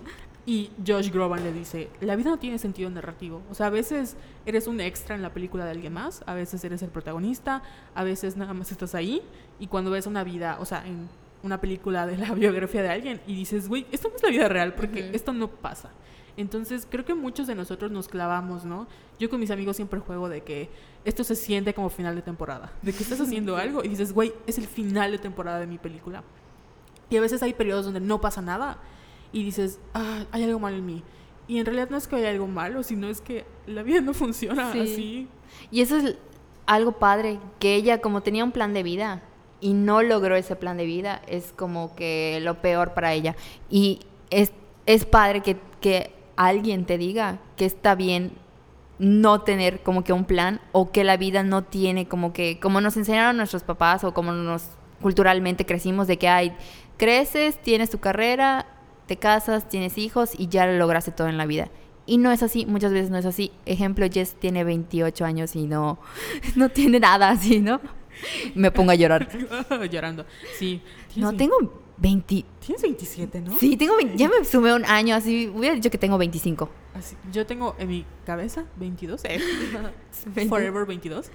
Y Josh Groban le dice, la vida no tiene sentido narrativo. O sea, a veces eres un extra en la película de alguien más, a veces eres el protagonista, a veces nada más estás ahí. Y cuando ves una vida, o sea, en una película de la biografía de alguien y dices, güey, esto no es la vida real porque Ujú. esto no pasa. Entonces, creo que muchos de nosotros nos clavamos, ¿no? Yo con mis amigos siempre juego de que esto se siente como final de temporada. De que estás haciendo algo y dices, güey, es el final de temporada de mi película. Y a veces hay periodos donde no pasa nada y dices, ah, hay algo mal en mí. Y en realidad no es que haya algo malo, sino es que la vida no funciona Sí. así. Y eso es algo padre, que ella como tenía un plan de vida y no logró ese plan de vida, es como que lo peor para ella. Y es, es padre que, que alguien te diga que está bien no tener como que un plan o que la vida no tiene como que, como nos enseñaron nuestros papás o como nos culturalmente crecimos de que hay, creces, tienes tu carrera, te casas, tienes hijos y ya lo lograste todo en la vida. Y no es así, muchas veces no es así. Ejemplo, Jess tiene 28 años y no, no tiene nada así, ¿no? Me pongo a llorar. Llorando. Sí. No, tengo 20... Tienes 27, ¿no? Sí, tengo 20 ya me sumé un año, así hubiera dicho que tengo 25. Así- yo tengo en mi cabeza 22. eh, 20. Forever 22.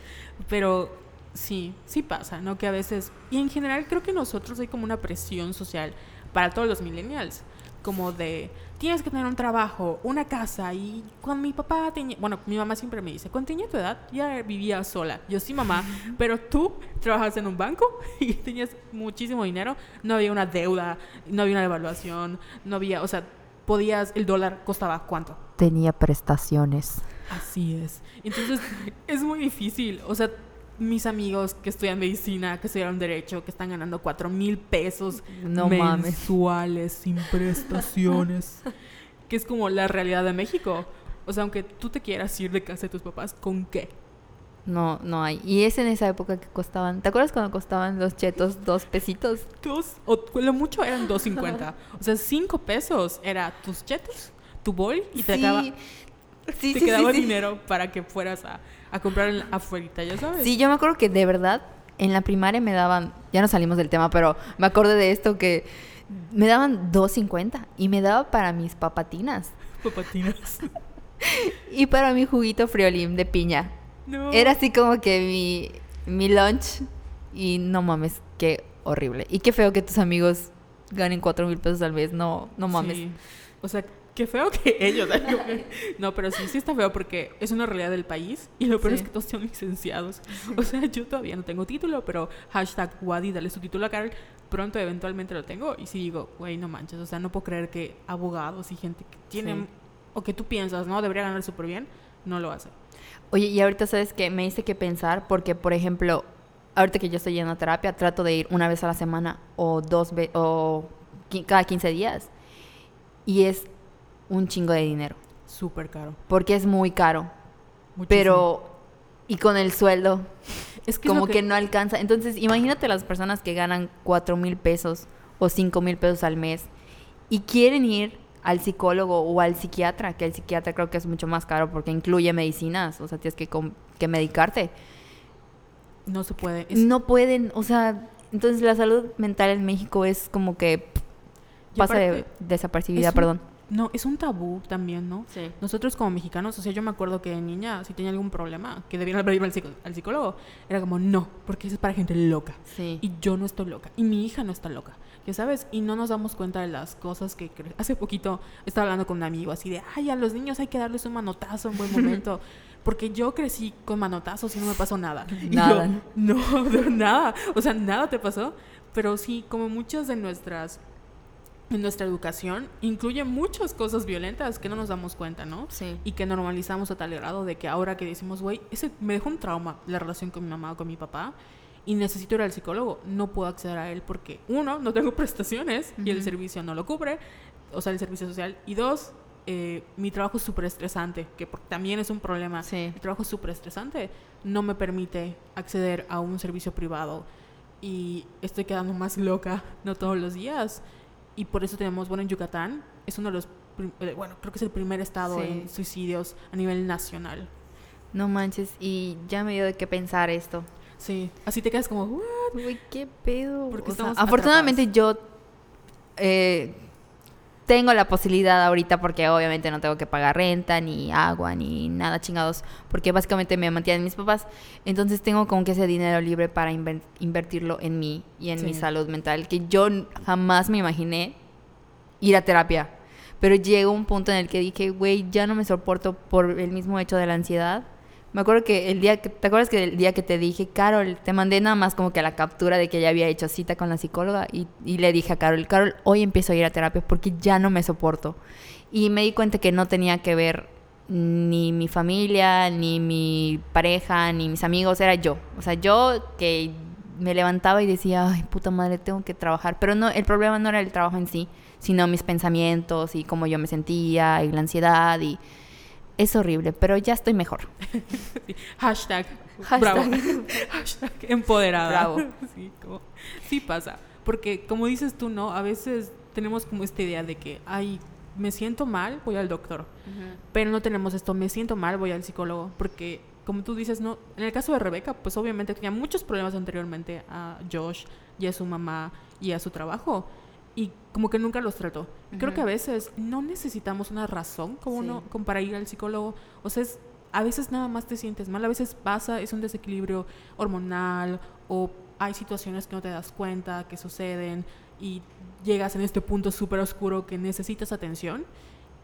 Pero sí, sí pasa, ¿no? Que a veces, y en general creo que nosotros hay como una presión social para todos los millennials, como de, tienes que tener un trabajo, una casa, y cuando mi papá tenía, bueno, mi mamá siempre me dice, cuando tenía tu edad ya vivía sola. Yo sí, mamá, pero tú trabajas en un banco y tenías muchísimo dinero, no había una deuda, no había una devaluación, no había, o sea, podías, el dólar costaba cuánto. Tenía prestaciones. Así es. Entonces, es muy difícil. O sea, mis amigos que estudian medicina, que estudiaron derecho, que están ganando cuatro mil pesos No mames. mensuales sin prestaciones, que es como la realidad de México. O sea, aunque tú te quieras ir de casa de tus papás, ¿con qué? No, no hay. Y es en esa época que costaban. ¿Te acuerdas cuando costaban los chetos dos pesitos? Dos, o lo mucho eran 2.50. O sea, cinco pesos era tus chetos, tu bol y te Sí. acaba, Sí, te sí, quedaba dinero para que fueras a, a comprar en- afuera, ya sabes. Sí, yo me acuerdo que de verdad en la primaria me daban, ya no salimos del tema, pero me acordé de esto que me daban 2.50 y me daba para mis papatinas Papatinas. y para mi juguito friolín de piña. No. Era así como que mi, mi lunch y no mames, qué horrible. Y qué feo que tus amigos ganen 4 mil pesos al mes, no, no mames. Sí. O sea, qué feo que ellos. No, pero sí, sí está feo porque es una realidad del país y lo peor Sí. es que todos son licenciados. O sea, yo todavía no tengo título, pero hashtag Wadi, dale su título a Carol. Pronto eventualmente lo tengo y sí digo, güey, no manches. O sea, no puedo creer que abogados y gente que tienen, Sí. o que tú piensas, ¿no? Debería ganar súper bien, no lo hace. Oye, y ahorita sabes que me hice que pensar porque, por ejemplo, ahorita que yo estoy yendo a terapia, trato de ir una vez a la semana o dos veces o cada 15 días. Y es un chingo de dinero, Súper caro. porque es muy caro. Muchísimo. Pero, y con el sueldo, es que como que... no alcanza. Entonces, imagínate las personas que ganan 4 mil pesos o 5 mil pesos al mes y quieren ir al psicólogo o al psiquiatra, que el psiquiatra creo que es mucho más caro porque incluye medicinas, o sea, tienes que, que medicarte. no se puede. Es- No pueden, o sea, entonces la salud mental en México es como que pasa de- desapercibida, un- perdón. No, es un tabú también, ¿no? Sí. Nosotros como mexicanos, o sea, yo me acuerdo que de niña, si tenía algún problema, que debían haber ido al, psico- al psicólogo, era como, no, porque eso es para gente loca. Sí. Y yo no estoy loca. Y mi hija no está loca. ¿Ya sabes? Y no nos damos cuenta de las cosas que... Hace poquito estaba hablando con un amigo así de, ay, a los niños hay que darles un manotazo en buen momento. Porque yo crecí con manotazos y no me pasó nada. Nada, yo, no, nada. O sea, nada te pasó. Pero sí, como muchas de nuestras en nuestra educación incluye muchas cosas violentas que no nos damos cuenta, ¿no? Sí. Y que normalizamos a tal grado de que ahora que decimos, güey, ese me dejó un trauma la relación con mi mamá o con mi papá y necesito ir al psicólogo, no puedo acceder a él porque, uno, no tengo prestaciones y el servicio no lo cubre, o sea, el servicio social, y dos, eh, mi trabajo es súper estresante, que por- también es un problema. Sí. Mi trabajo es súper estresante, no me permite acceder a un servicio privado y estoy quedando más loca, no todos los días. Y por eso tenemos, bueno, en Yucatán es uno de los, eh, bueno, creo que es el primer estado Sí. en suicidios a nivel nacional. No manches, y ya me dio de qué pensar esto. Sí, así te quedas como, "What?". Güey, qué pedo. Porque O sea, afortunadamente yo eh, tengo la posibilidad ahorita porque obviamente no tengo que pagar renta, ni agua, ni nada chingados, porque básicamente me mantienen mis papás. Entonces tengo como que ese dinero libre para inver- invertirlo en mí y en mi salud mental, que yo jamás me imaginé ir a terapia. Pero llegó un punto en el que dije, güey, ya no me soporto por el mismo hecho de la ansiedad. Me acuerdo que el día que, ¿te acuerdas que el día que te dije, Carol, te mandé nada más como que la captura de que ya había hecho cita con la psicóloga y, le dije a Carol, Carol, hoy empiezo a ir a terapia porque ya no me soporto. Y me di cuenta que no tenía que ver ni mi familia, ni mi pareja, ni mis amigos, era yo. O sea, yo que me levantaba y decía, ay, puta madre, tengo que trabajar. Pero no, el problema no era el trabajo en sí, sino mis pensamientos y cómo yo me sentía y la ansiedad y es horrible, pero ya estoy mejor. Sí, Hashtag, Hashtag. bravo. Hashtag empoderada. Bravo. Sí, como- sí pasa. Porque como dices tú, ¿no? A veces tenemos como esta idea de que, ay, me siento mal, voy al doctor. Pero no tenemos esto, me siento mal, voy al psicólogo. Porque, como tú dices, no, en el caso de Rebeca, pues obviamente tenía muchos problemas anteriormente a Josh y a su mamá y a su trabajo. Y como que nunca los trató. Creo que a veces no necesitamos una razón como Sí. uno, como para ir al psicólogo. O sea, es- a veces nada más te sientes mal, a veces pasa, es un desequilibrio hormonal o hay situaciones que no te das cuenta, que suceden y llegas en este punto súper oscuro que necesitas atención.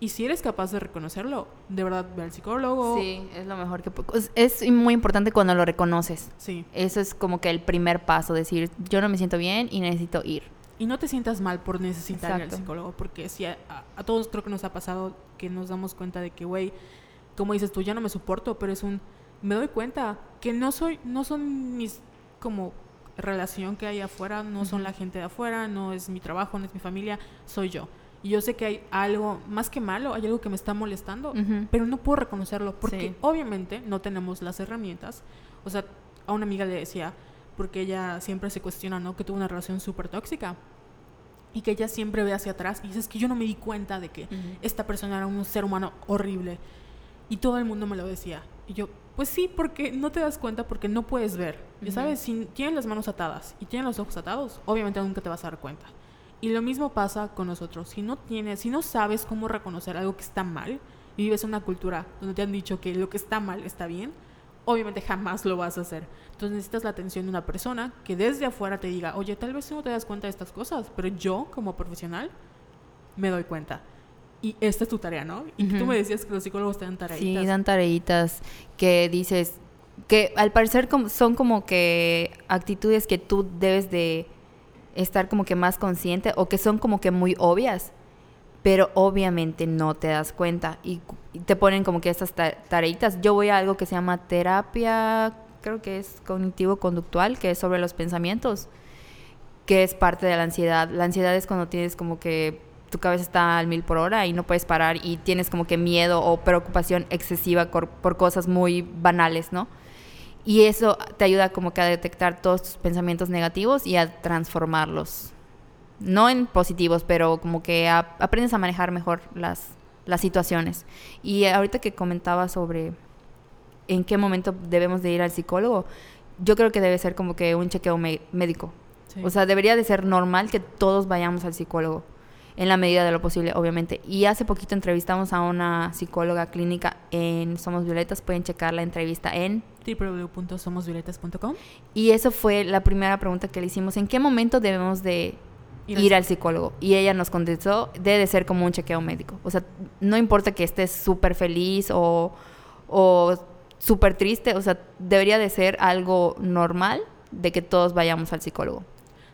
Y si eres capaz de reconocerlo, de verdad ve al psicólogo. Sí, es lo mejor que es muy importante cuando lo reconoces. Sí. Eso es como que el primer paso, decir, yo no me siento bien y necesito ir. Y no te sientas mal por necesitar ir al Exacto. psicólogo, porque si a, todos creo que nos ha pasado que nos damos cuenta de que, güey, como dices tú, ya no me soporto, pero es un, me doy cuenta que no soy, no son mis, como, relación que hay afuera, no son la gente de afuera, no es mi trabajo, no es mi familia, soy yo. Y yo sé que hay algo, más que malo, hay algo que me está molestando, pero no puedo reconocerlo porque Sí. obviamente no tenemos las herramientas. O sea, a una amiga le decía, porque ella siempre se cuestiona, ¿no? Que tuvo una relación súper tóxica y que ella siempre ve hacia atrás y dice, es que yo no me di cuenta de que esta persona era un ser humano horrible. Y todo el mundo me lo decía. Y yo, pues sí, porque no te das cuenta porque no puedes ver. Ya sabes, si tienes las manos atadas y tienes los ojos atados, obviamente nunca te vas a dar cuenta. Y lo mismo pasa con nosotros. Si no tienes, si no sabes cómo reconocer algo que está mal y vives en una cultura donde te han dicho que lo que está mal está bien, obviamente jamás lo vas a hacer. Entonces necesitas la atención de una persona que desde afuera te diga, oye, tal vez tú no te das cuenta de estas cosas, pero yo como profesional me doy cuenta. Y esta es tu tarea, ¿no? Y que tú me decías que los psicólogos te dan tareitas. Sí, dan tareitas que dices que al parecer son como que actitudes que tú debes de estar como que más consciente o que son como que muy obvias, pero obviamente no te das cuenta y, te ponen como que estas ta- tareitas. Yo voy a algo que se llama terapia, creo que es cognitivo-conductual, que es sobre los pensamientos, que es parte de la ansiedad. La ansiedad es cuando tienes como que tu cabeza está al mil por hora y no puedes parar y tienes como que miedo o preocupación excesiva cor- por cosas muy banales, ¿no? Y eso te ayuda como que a detectar todos tus pensamientos negativos y a transformarlos. No en positivos, pero como que a- aprendes a manejar mejor las, las situaciones. Y ahorita que comentaba sobre en qué momento debemos de ir al psicólogo, yo creo que debe ser como que un chequeo médico. Sí. O sea, debería de ser normal que todos vayamos al psicólogo, en la medida de lo posible, obviamente. Y hace poquito entrevistamos a una psicóloga clínica en Somos Violetas, pueden checar la entrevista en... www.somosvioletas.com Y eso fue la primera pregunta que le hicimos, ¿en qué momento debemos de Ir ir, al psicólogo? Y ella nos contestó, debe de ser como un chequeo médico. O sea, no importa que estés súper feliz o, o súper triste, o sea, debería de ser algo normal de que todos vayamos al psicólogo.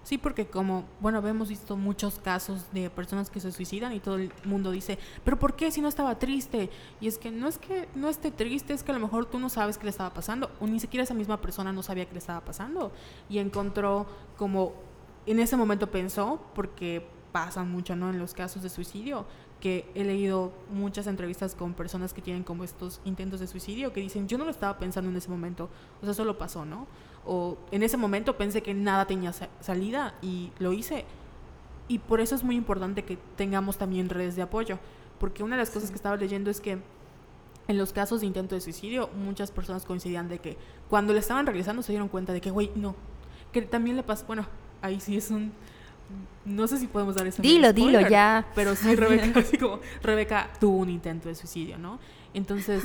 Sí, porque como, bueno, hemos visto muchos casos de personas que se suicidan y todo el mundo dice, pero ¿por qué si no estaba triste? Y es que no es que no esté triste, es que a lo mejor tú no sabes qué le estaba pasando, o ni siquiera esa misma persona no sabía qué le estaba pasando. Y encontró como, en ese momento pensó, porque pasan mucho, ¿no? En los casos de suicidio, que he leído muchas entrevistas con personas que tienen como estos intentos de suicidio, que dicen, yo no lo estaba pensando en ese momento, o sea, solo pasó, ¿no? O en ese momento pensé que nada tenía salida y lo hice. Y por eso es muy importante que tengamos también redes de apoyo, porque una de las cosas que estaba leyendo es que en los casos de intento de suicidio, muchas personas coincidían de que cuando le estaban realizando se dieron cuenta de que, güey, no, que también le pasó, bueno, ahí sí es un no sé si podemos dar ese Dilo, dilo, ya. Pero sí, Rebeca, así como, Rebeca tuvo un intento de suicidio, ¿no? Entonces,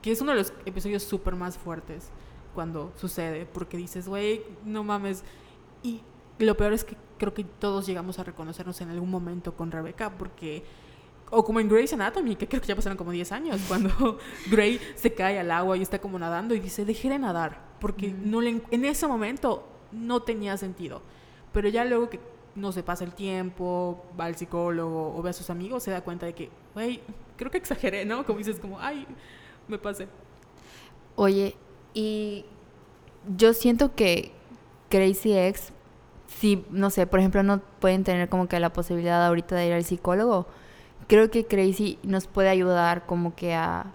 que es uno de los episodios súper más fuertes cuando sucede, porque dices, güey, no mames. Y lo peor es que creo que todos llegamos a reconocernos en algún momento con Rebeca, porque o como en Grey's Anatomy, que creo que ya pasaron como 10 años, cuando Grey se cae al agua y está como nadando y dice, dejé de nadar, porque no le, en ese momento no tenía sentido. Pero ya luego que no se pasa el tiempo, va al psicólogo o ve a sus amigos, se da cuenta de que, güey, creo que exageré, ¿no? Como dices, como, ay, me pasé. Oye, y yo siento que Crazy X, si, no sé, por ejemplo, no pueden tener como que la posibilidad ahorita de ir al psicólogo, creo que Crazy nos puede ayudar como que a...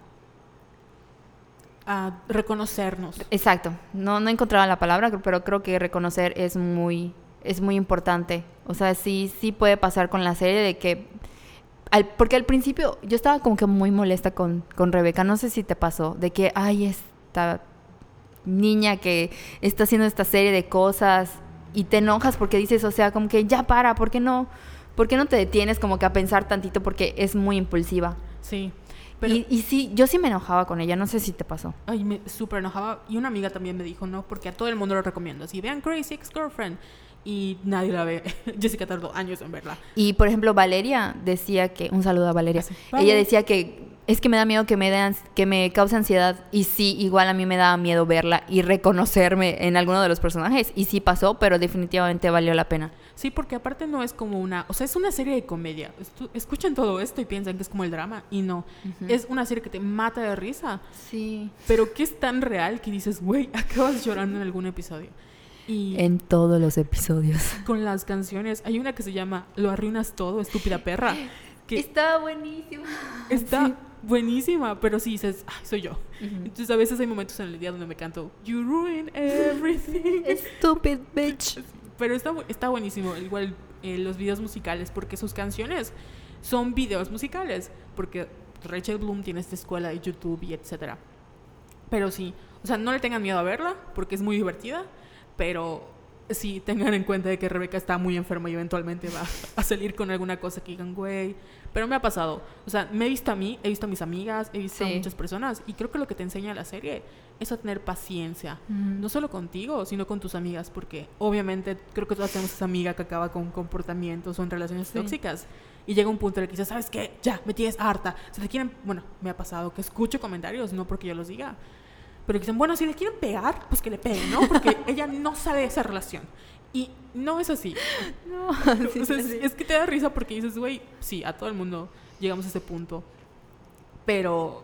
A reconocernos. Exacto. No, no encontraba la palabra, pero creo que reconocer es muy es muy importante. O sea, sí, sí puede pasar con la serie de que... Al, porque al principio yo estaba como que muy molesta con, con Rebeca, no sé si te pasó, de que, ay, esta niña que está haciendo esta serie de cosas y te enojas porque dices, o sea, como que ya para, ¿por qué no, por qué no te detienes como que a pensar tantito porque es muy impulsiva? Sí. y, y, sí, yo sí me enojaba con ella, no sé si te pasó. Ay, me súper enojaba. Y una amiga también me dijo, no, porque a todo el mundo lo recomiendo. Así, vean Crazy Ex-Girlfriend y nadie la ve. Jessica tardó años en verla. Y por ejemplo, Valeria decía que, un saludo a Valeria, ella decía que es que me da miedo que me, den, que me cause ansiedad y sí, igual a mí me daba miedo verla y reconocerme en alguno de los personajes y sí pasó, pero definitivamente valió la pena. Sí, porque aparte no es como una, o sea, es una serie de comedia. Escuchan todo esto y piensan que es como el drama y no, es una serie que te mata de risa. Sí. Pero que es tan real que dices, güey, acabas llorando en algún episodio. Y en todos los episodios. Con las canciones. Hay una que se llama Lo arruinas todo, estúpida perra. Que está buenísima. Está buenísima, pero sí dices, ay, soy yo. Entonces a veces hay momentos en el día donde me canto, You ruin everything. Stupid bitch. Pero está, está buenísimo. Igual eh, los videos musicales, porque sus canciones son videos musicales. Porque Rachel Bloom tiene esta escuela de YouTube y etcétera. Pero sí, o sea, no le tengan miedo a verla, porque es muy divertida pero sí tengan en cuenta de que Rebeca está muy enferma y eventualmente va a salir con alguna cosa que digan, güey. Pero me ha pasado. O sea, me he visto a mí, he visto a mis amigas, he visto a muchas personas. Y creo que lo que te enseña la serie es a tener paciencia. No solo contigo, sino con tus amigas. Porque obviamente creo que todas tenemos esa amiga que acaba con comportamientos o en relaciones tóxicas. Y llega un punto en el que dices, ¿sabes qué? Ya, me tienes harta. Se te quieren... Bueno, me ha pasado que escucho comentarios, no porque yo los diga pero dicen, bueno, si le quieren pegar, pues que le peguen, ¿no? Porque ella no sabe de esa relación. Y no es así. No, es que te da risa porque dices, güey, sí, a todo el mundo llegamos a ese punto. Pero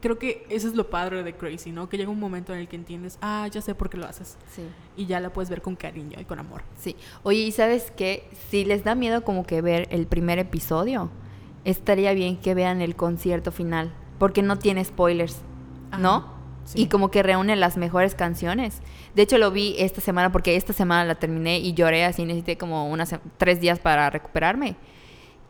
creo que eso es lo padre de Crazy, ¿no? Que llega un momento en el que entiendes, ah, ya sé por qué lo haces. Sí. Y ya la puedes ver con cariño y con amor. Sí. Oye, ¿y sabes qué? Si les da miedo como que ver el primer episodio, estaría bien que vean el concierto final, porque no tiene spoilers, ¿no? Y como que reúne las mejores canciones. De hecho, lo vi esta semana porque esta semana la terminé y lloré así, necesité como unas tres días para recuperarme.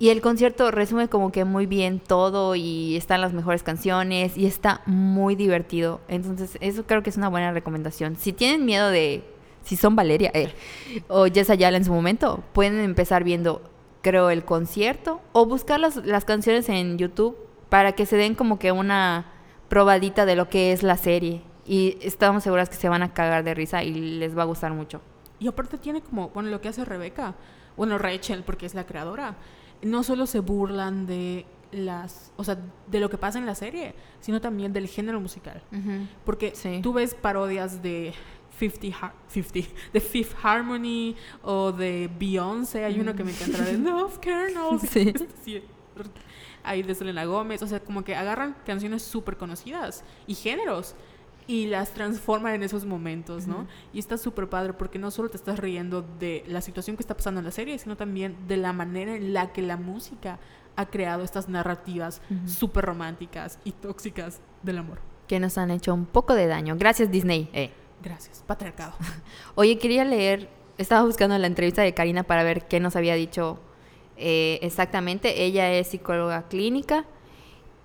Y el concierto resume como que muy bien todo y están las mejores canciones y está muy divertido. Entonces, eso creo que es una buena recomendación. Si tienen miedo de, si son Valeria eh, o Jess Ayala en su momento, pueden empezar viendo, creo, el concierto o buscar las, las canciones en YouTube para que se den como que una probadita de lo que es la serie. Y estamos seguras que se van a cagar de risa y les va a gustar mucho. Y aparte tiene como, bueno, lo que hace Rebeca, bueno, Rachel, porque es la creadora, no solo se burlan de las, o sea, de lo que pasa en la serie, sino también del género musical. Porque tú ves parodias de 50, Har- 50, The Fifth Harmony o de Beyoncé. Hay uno que me encanta, de Love Kernels. Sí. Sí, Ahí de Selena Gómez. O sea, como que agarran canciones súper conocidas y géneros y las transforman en esos momentos, ¿no? Y está súper padre porque no solo te estás riendo de la situación que está pasando en la serie, sino también de la manera en la que la música ha creado estas narrativas Ujú. súper románticas y tóxicas del amor. Que nos han hecho un poco de daño. Gracias, Disney. Eh. Gracias, patriarcado. Oye, quería leer, estaba buscando la entrevista de Karina para ver qué nos había dicho eh, exactamente. Ella es psicóloga clínica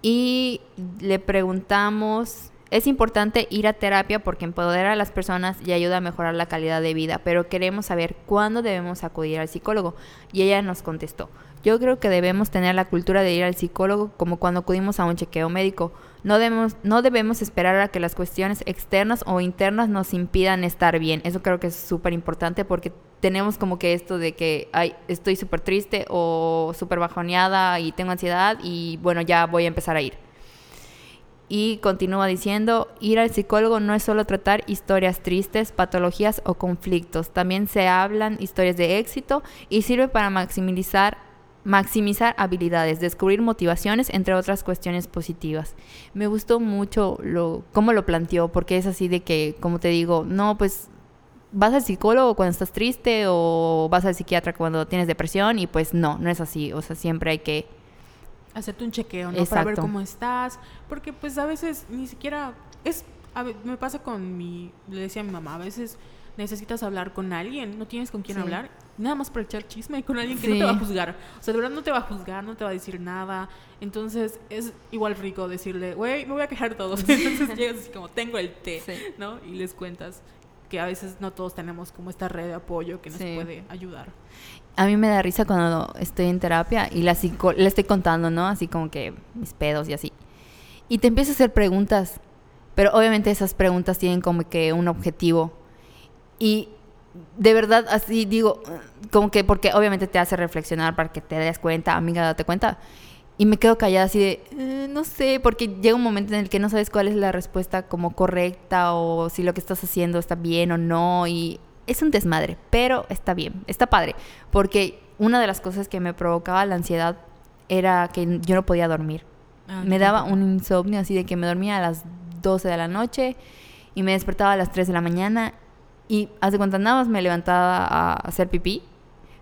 y le preguntamos, es importante ir a terapia porque empodera a las personas y ayuda a mejorar la calidad de vida, pero queremos saber cuándo debemos acudir al psicólogo. Y ella nos contestó, yo creo que debemos tener la cultura de ir al psicólogo como cuando acudimos a un chequeo médico. No debemos, no debemos esperar a que las cuestiones externas o internas nos impidan estar bien. Eso creo que es súper importante porque tenemos como que esto de que ay, estoy súper triste o súper bajoneada y tengo ansiedad y bueno, ya voy a empezar a ir. Y continúa diciendo, ir al psicólogo no es solo tratar historias tristes, patologías o conflictos, también se hablan historias de éxito y sirve para maximizar maximizar habilidades, descubrir motivaciones, entre otras cuestiones positivas. Me gustó mucho lo cómo lo planteó, porque es así de que, como te digo, no, pues vas al psicólogo cuando estás triste o vas al psiquiatra cuando tienes depresión y pues no, no es así, o sea, siempre hay que Hacerte un chequeo, ¿no? Para ver cómo estás. Porque pues a veces ni siquiera... es a Me pasa con mi... Le decía a mi mamá, a veces necesitas hablar con alguien, no tienes con quién Sí. hablar, nada más para echar chisme con alguien que no te va a juzgar. O sea, de verdad no te va a juzgar, no te va a decir nada. Entonces es igual rico decirle, güey, me voy a quejar de todos. Entonces llegas así como, tengo el té, Sí. ¿no? Y les cuentas que a veces no todos tenemos como esta red de apoyo que nos puede ayudar. A mí me da risa cuando estoy en terapia y la psico- le estoy contando, ¿no? Así como que mis pedos y así. Y te empieza a hacer preguntas, pero obviamente esas preguntas tienen como que un objetivo. Y de verdad así digo, como que porque obviamente te hace reflexionar para que te des cuenta, amiga, date cuenta. Y me quedo callada así de, "Eh, no sé, porque llega un momento en el que no sabes cuál es la respuesta como correcta o si lo que estás haciendo está bien o no. Y es un desmadre, pero está bien, está padre. Porque una de las cosas que me provocaba la ansiedad era que yo no podía dormir. Ah, me daba un insomnio así de que me dormía a las 12 de la noche y me despertaba a las 3 de la mañana y hace cuenta nada más me levantaba a hacer pipí,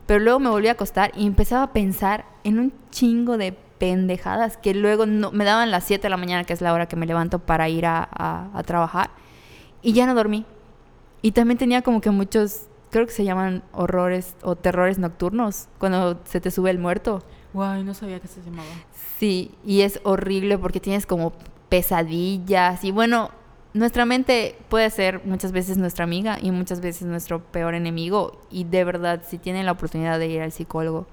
pero luego me volvía a acostar y empezaba a pensar en un chingo de pendejadas que luego no, me daban las 7 de la mañana, que es la hora que me levanto para ir a, a- a trabajar, y ya no dormí. Y también tenía como que muchos, creo que se llaman horrores o terrores nocturnos, cuando se te sube el muerto. Guay, no sabía que se llamaba. Sí, y es horrible porque tienes como pesadillas y bueno, nuestra mente puede ser muchas veces nuestra amiga y muchas veces nuestro peor enemigo y de verdad si tienen la oportunidad de ir al psicólogo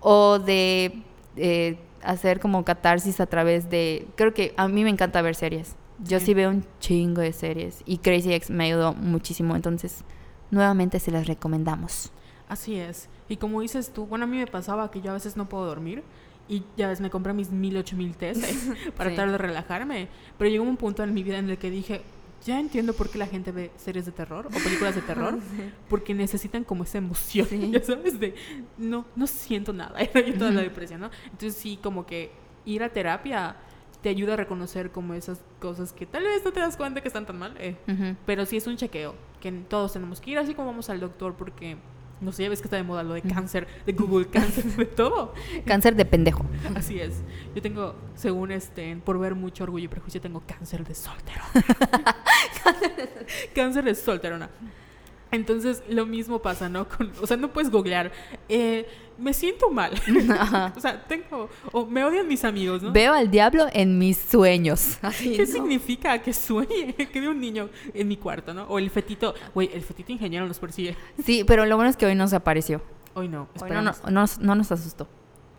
o de eh, hacer como catarsis a través de, creo que a mí me encanta ver series. Yo Sí. sí veo un chingo de series y Crazy Ex me ayudó muchísimo, entonces nuevamente se las recomendamos. Así es. Y como dices tú, bueno, a mí me pasaba que yo a veces no puedo dormir y ya ves, me compré mis mil, ocho mil tés eh, para Sí. tratar de relajarme. Pero llegó un punto en mi vida en el que dije, ya entiendo por qué la gente ve series de terror o películas de terror, porque necesitan como esa emoción, Sí. ya sabes, de no, no siento nada, era yo toda la depresión, ¿no? Entonces sí, como que ir a terapia te ayuda a reconocer como esas cosas que tal vez no te das cuenta que están tan mal, eh, pero sí es un chequeo, que todos tenemos que ir, así como vamos al doctor, porque, no sé, ya ves que está de moda lo de cáncer, de Google Cáncer, de todo. Cáncer de pendejo. Así es. Yo tengo, según este, por ver mucho orgullo y prejuicio, tengo cáncer de solterona. cáncer de solterona. Entonces, lo mismo pasa, ¿no? Con, o sea, no puedes googlear. eh, me siento mal. Ajá. o sea, tengo. O me odian mis amigos, ¿no? Veo al diablo en mis sueños. ¿Qué ¿no? significa que sueñe que veo un niño en mi cuarto, ¿no? O el fetito, güey, el fetito ingeniero nos persigue. Sí, pero lo bueno es que hoy no se apareció. Hoy no, Hoy no, no, no, no nos asustó.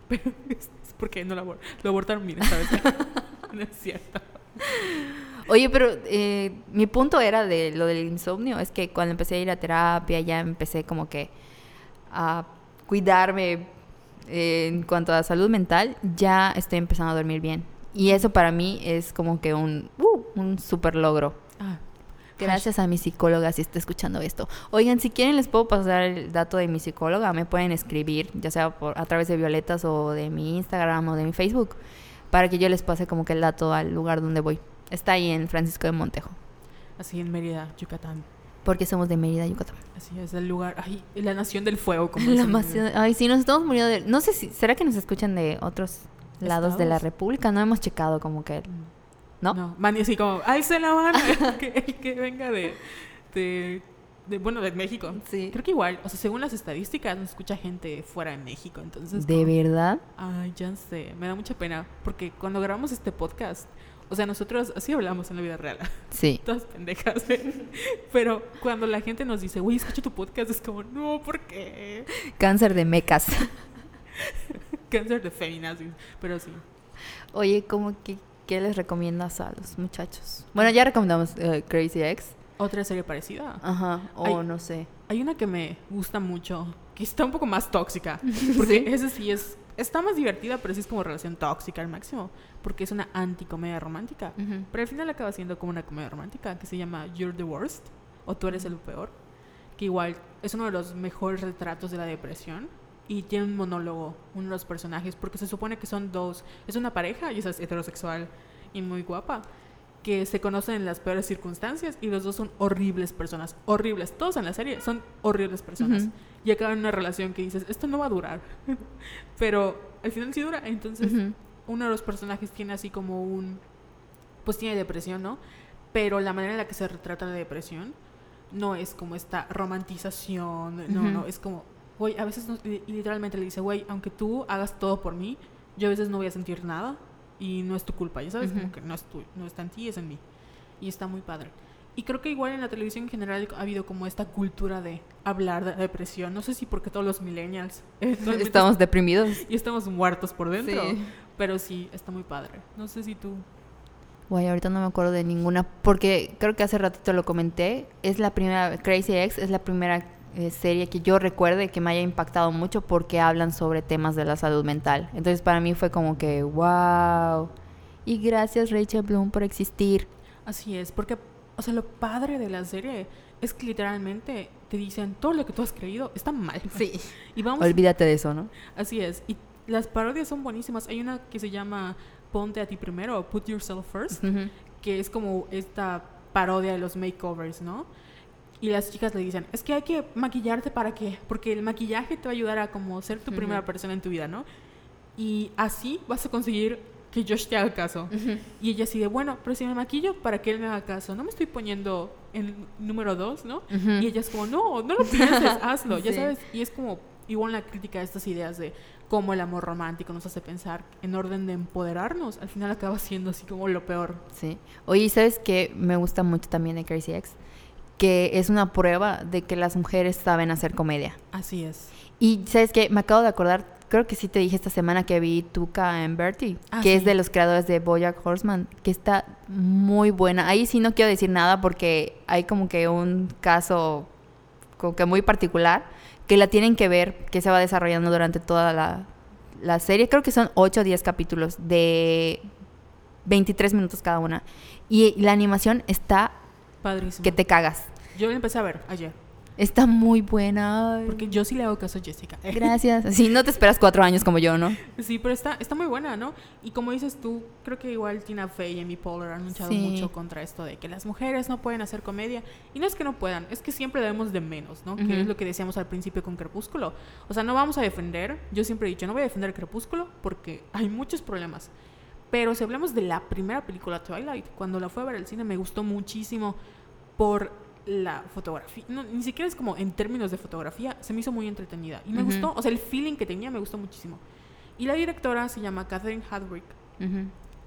Pero es porque no lo, abor- lo abortaron esta vez. no es cierto. Oye, pero eh, mi punto era de lo del insomnio, es que cuando empecé a ir a terapia ya empecé como que a cuidarme eh, en cuanto a salud mental, ya estoy empezando a dormir bien. Y eso para mí es como que un, uh, un super logro. Ah, Gracias a mi psicóloga si está escuchando esto. Oigan, si quieren les puedo pasar el dato de mi psicóloga, me pueden escribir, ya sea por, a través de Violetas o de mi Instagram o de mi Facebook, para que yo les pase como que el dato al lugar donde voy. Está ahí en Francisco de Montejo. Así en Mérida, Yucatán. Porque somos de Mérida, Yucatán. Así es, el lugar, ay, la nación del fuego, como La nación- Ay, sí, nos estamos muriendo de... No sé si... ¿Será que nos escuchan de otros lados de la. República? No hemos checado como que... ¿No? No, man, y así como, ¡ay, se la van! el, que, el que venga de, de, de, bueno, de México. Sí. Creo que igual, o sea, según las estadísticas, nos escucha gente fuera de México, entonces... ¿De como- verdad? Ay, ya sé, me da mucha pena, porque cuando grabamos este podcast, o sea, nosotros así hablamos en la vida real, Sí. todas pendejas, ¿eh? pero cuando la gente nos dice, güey, escucha tu podcast, es como, no, ¿por qué? Cáncer de mecas. Cáncer de feminazis, pero sí. Oye, ¿cómo que qué les recomiendas a los muchachos? Bueno, ya recomendamos eh, Crazy Ex. Otra serie parecida. Ajá. O no sé. Hay una que me gusta mucho, que está un poco más tóxica. Porque esa sí es. Está más divertida, pero sí es como relación tóxica al máximo. Porque es una anticomedia romántica. Ujú. Pero al final acaba siendo como una comedia romántica que se llama You're the Worst o Tú eres el peor. Que igual es uno de los mejores retratos de la depresión. Y tiene un monólogo, uno de los personajes, porque se supone que son dos. Es una pareja y esa es heterosexual y muy guapa. Que se conocen en las peores circunstancias y los dos son horribles personas. Horribles. Todos en la serie son horribles personas. Y acaban en una relación que dices, esto no va a durar. Pero al final sí dura. Entonces uno de los personajes tiene así como un pues tiene depresión, ¿no? Pero la manera en la que se retrata la depresión no es como esta romantización, no, no, es como, güey, a veces no- literalmente le dice, güey, aunque tú hagas todo por mí, yo a veces no voy a sentir nada y no es tu culpa, ya sabes, como que no es tu, no está en ti, es en mí. Y está muy padre. Y creo que igual en la televisión en general ha habido como esta cultura de hablar de depresión. No sé si porque todos los millennials Estamos deprimidos. y estamos muertos por dentro. Sí. Pero sí, está muy padre. No sé si tú. Guay, ahorita no me acuerdo de ninguna, porque creo que hace ratito lo comenté. Es la primera, Crazy Ex es la primera eh, serie que yo recuerde que me haya impactado mucho porque hablan sobre temas de la salud mental. Entonces para mí fue como que, wow. Y gracias Rachel Bloom por existir. Así es, porque, o sea, lo padre de la serie es que literalmente te dicen todo lo que tú has creído está mal. Y vamos. Olvídate de eso, ¿no? Así es. Y las parodias son buenísimas. Hay una que se llama Ponte a ti primero, Put Yourself First, Ujú. que es como esta parodia de los makeovers, ¿no? Y las chicas le dicen, es que hay que maquillarte para qué, porque el maquillaje te va a ayudar a como ser tu Ujú. primera persona en tu vida, ¿no? Y así vas a conseguir que Josh te haga caso. Y ella así de, bueno, pero si me maquillo para que él me haga caso, no me estoy poniendo en número dos, ¿no? Y ella es como, no, no lo pienses, hazlo, ya sabes. Y es como igual la crítica de estas ideas de cómo el amor romántico nos hace pensar en orden de empoderarnos, al final acaba siendo así como lo peor. Sí. Oye, ¿sabes qué me gusta mucho también de Crazy Ex? Que es una prueba de que las mujeres saben hacer comedia. Así es. Y sabes qué, me acabo de acordar, creo que sí te dije esta semana que vi Tuca and Bertie, Ah, que es de los creadores de Bojack Horseman, que está muy buena. Ahí sí no quiero decir nada porque hay como que un caso como que muy particular que la tienen que ver, que se va desarrollando durante toda la, la serie. Creo que son 8 o 10 capítulos de 23 minutos cada una. Y la animación está Padrísimo. que te cagas. Yo lo empecé a ver ayer, Está muy buena. Porque yo sí le hago caso a Jessica. Gracias. Sí, no te esperas cuatro años como yo, ¿no? Sí, pero está, está muy buena, ¿no? Y como dices tú, creo que igual Tina Fey y Amy Poehler han luchado Sí. mucho contra esto de que las mujeres no pueden hacer comedia. Y no es que no puedan, es que siempre debemos de menos, ¿no? Ujú. Que es lo que decíamos al principio con Crepúsculo. O sea, no vamos a defender, yo siempre he dicho, no voy a defender Crepúsculo porque hay muchos problemas. Pero si hablamos de la primera película, Twilight, cuando la fui a ver al cine me gustó muchísimo por la fotografía. No, ni siquiera es como en términos de fotografía, se me hizo muy entretenida. Y me gustó, o sea, el feeling que tenía me gustó muchísimo. Y la directora se llama Catherine Hadwick.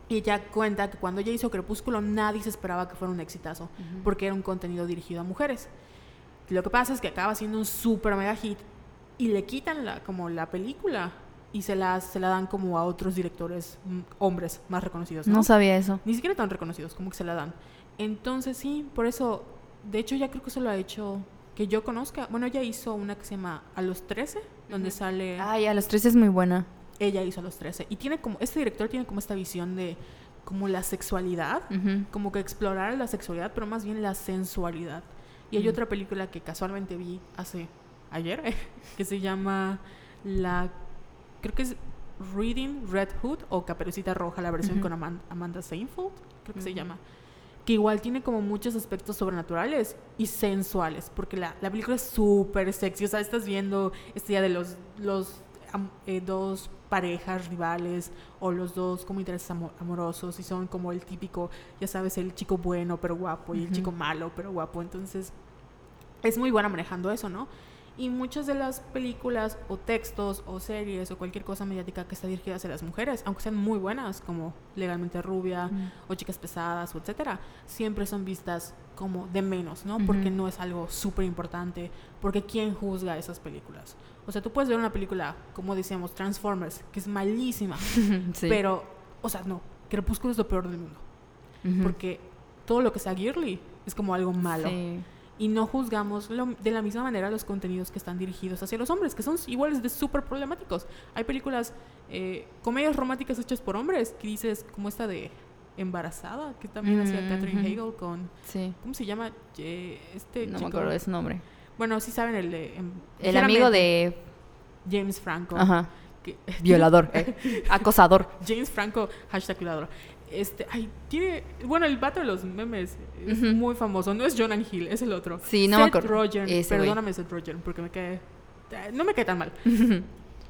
Y ella cuenta que cuando ella hizo Crepúsculo nadie se esperaba que fuera un exitazo, porque era un contenido dirigido a mujeres. Lo que pasa es que acaba siendo un super mega hit y le quitan la, como la película y se la, se la dan como a otros directores mm, hombres más reconocidos. ¿no? No sabía eso. Ni siquiera tan reconocidos, como que se la dan. Entonces sí, por eso, de hecho ya creo que eso lo ha hecho que yo conozca. Bueno, ella hizo una que se llama A los 13, donde sale... Ay, a los tres es muy buena. Ella hizo A los 13. Y tiene como, este director tiene como esta visión de como la sexualidad, como que explorar la sexualidad, pero más bien la sensualidad. Y hay otra película que casualmente vi hace ayer, que se llama la, creo que es Reading Red Hood o Caperucita Roja, la versión con Aman- Amanda Seinfeld, creo que se llama. Que igual tiene como muchos aspectos sobrenaturales y sensuales, porque la, la película es súper sexy. O sea, estás viendo este día de los, los eh, dos parejas rivales o los dos como intereses amo- amorosos y son como el típico, ya sabes, el chico bueno pero guapo y el chico malo pero guapo. Entonces, es muy buena manejando eso, ¿no? Y muchas de las películas o textos o series o cualquier cosa mediática que está dirigida hacia las mujeres, aunque sean muy buenas, como Legalmente Rubia Mm. o Chicas Pesadas o etcétera, siempre son vistas como de menos, ¿no? Porque no es algo súper importante, porque ¿quién juzga esas películas? O sea, tú puedes ver una película, como decíamos, Transformers, que es malísima, Sí. pero, o sea, no, Crepúsculo es lo peor del mundo, porque todo lo que sea girly es como algo malo Sí. Y no juzgamos lo- de la misma manera los contenidos que están dirigidos hacia los hombres, que son iguales de súper problemáticos. Hay películas, eh, comedias románticas hechas por hombres, que dices, como esta de Embarazada, que también hacía Mm, Catherine ujú. Hegel con, Sí. ¿cómo se llama? Eh, este No me acuerdo de su nombre. Bueno, sí saben el em, El amigo de... James Franco. Ajá. que- Violador. eh, Acosador. James Franco, hashtag cuidador. Este, ay, tiene, bueno, el vato de los memes es Ujú. muy famoso. No es Jonah Hill, es el otro. Sí, no me Seth acuerdo. Rogen, Ese perdóname Seth Rogen, porque me cae, eh, no me cae tan mal.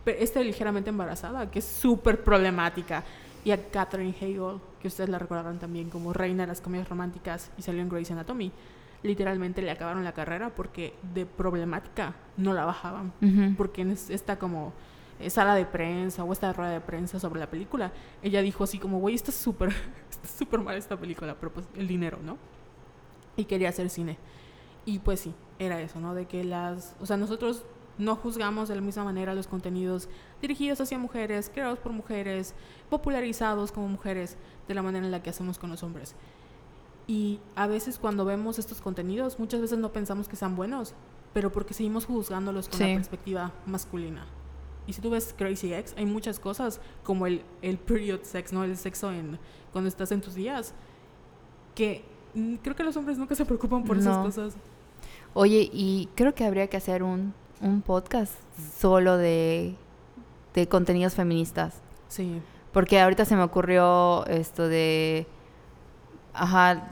Pero esta ligeramente embarazada, que es súper problemática. Y a Catherine Hegel, que ustedes la recordarán también como reina de las comedias románticas y salió en Grey's Anatomy. Literalmente le acabaron la carrera porque de problemática no la bajaban Ujú. porque en es- esta como sala de prensa o esta rueda de prensa sobre la película, ella dijo así como, güey, está súper, está súper mal esta película, pero pues el dinero, ¿no? Y quería hacer cine. Y pues sí, era eso, ¿no? De que las, o sea, nosotros no juzgamos de la misma manera los contenidos dirigidos hacia mujeres, creados por mujeres, popularizados como mujeres, de la manera en la que hacemos con los hombres. Y a veces cuando vemos estos contenidos, muchas veces no pensamos que sean buenos, pero porque seguimos juzgándolos con Sí. la perspectiva masculina. Y si tú ves Crazy Ex, hay muchas cosas como el, el period sex, ¿no? El sexo en, cuando estás en tus días, que creo que los hombres nunca se preocupan por esas cosas. Oye, y creo que habría que hacer un, un podcast solo de, de contenidos feministas. Sí, Porque ahorita se me ocurrió esto de. Ajá.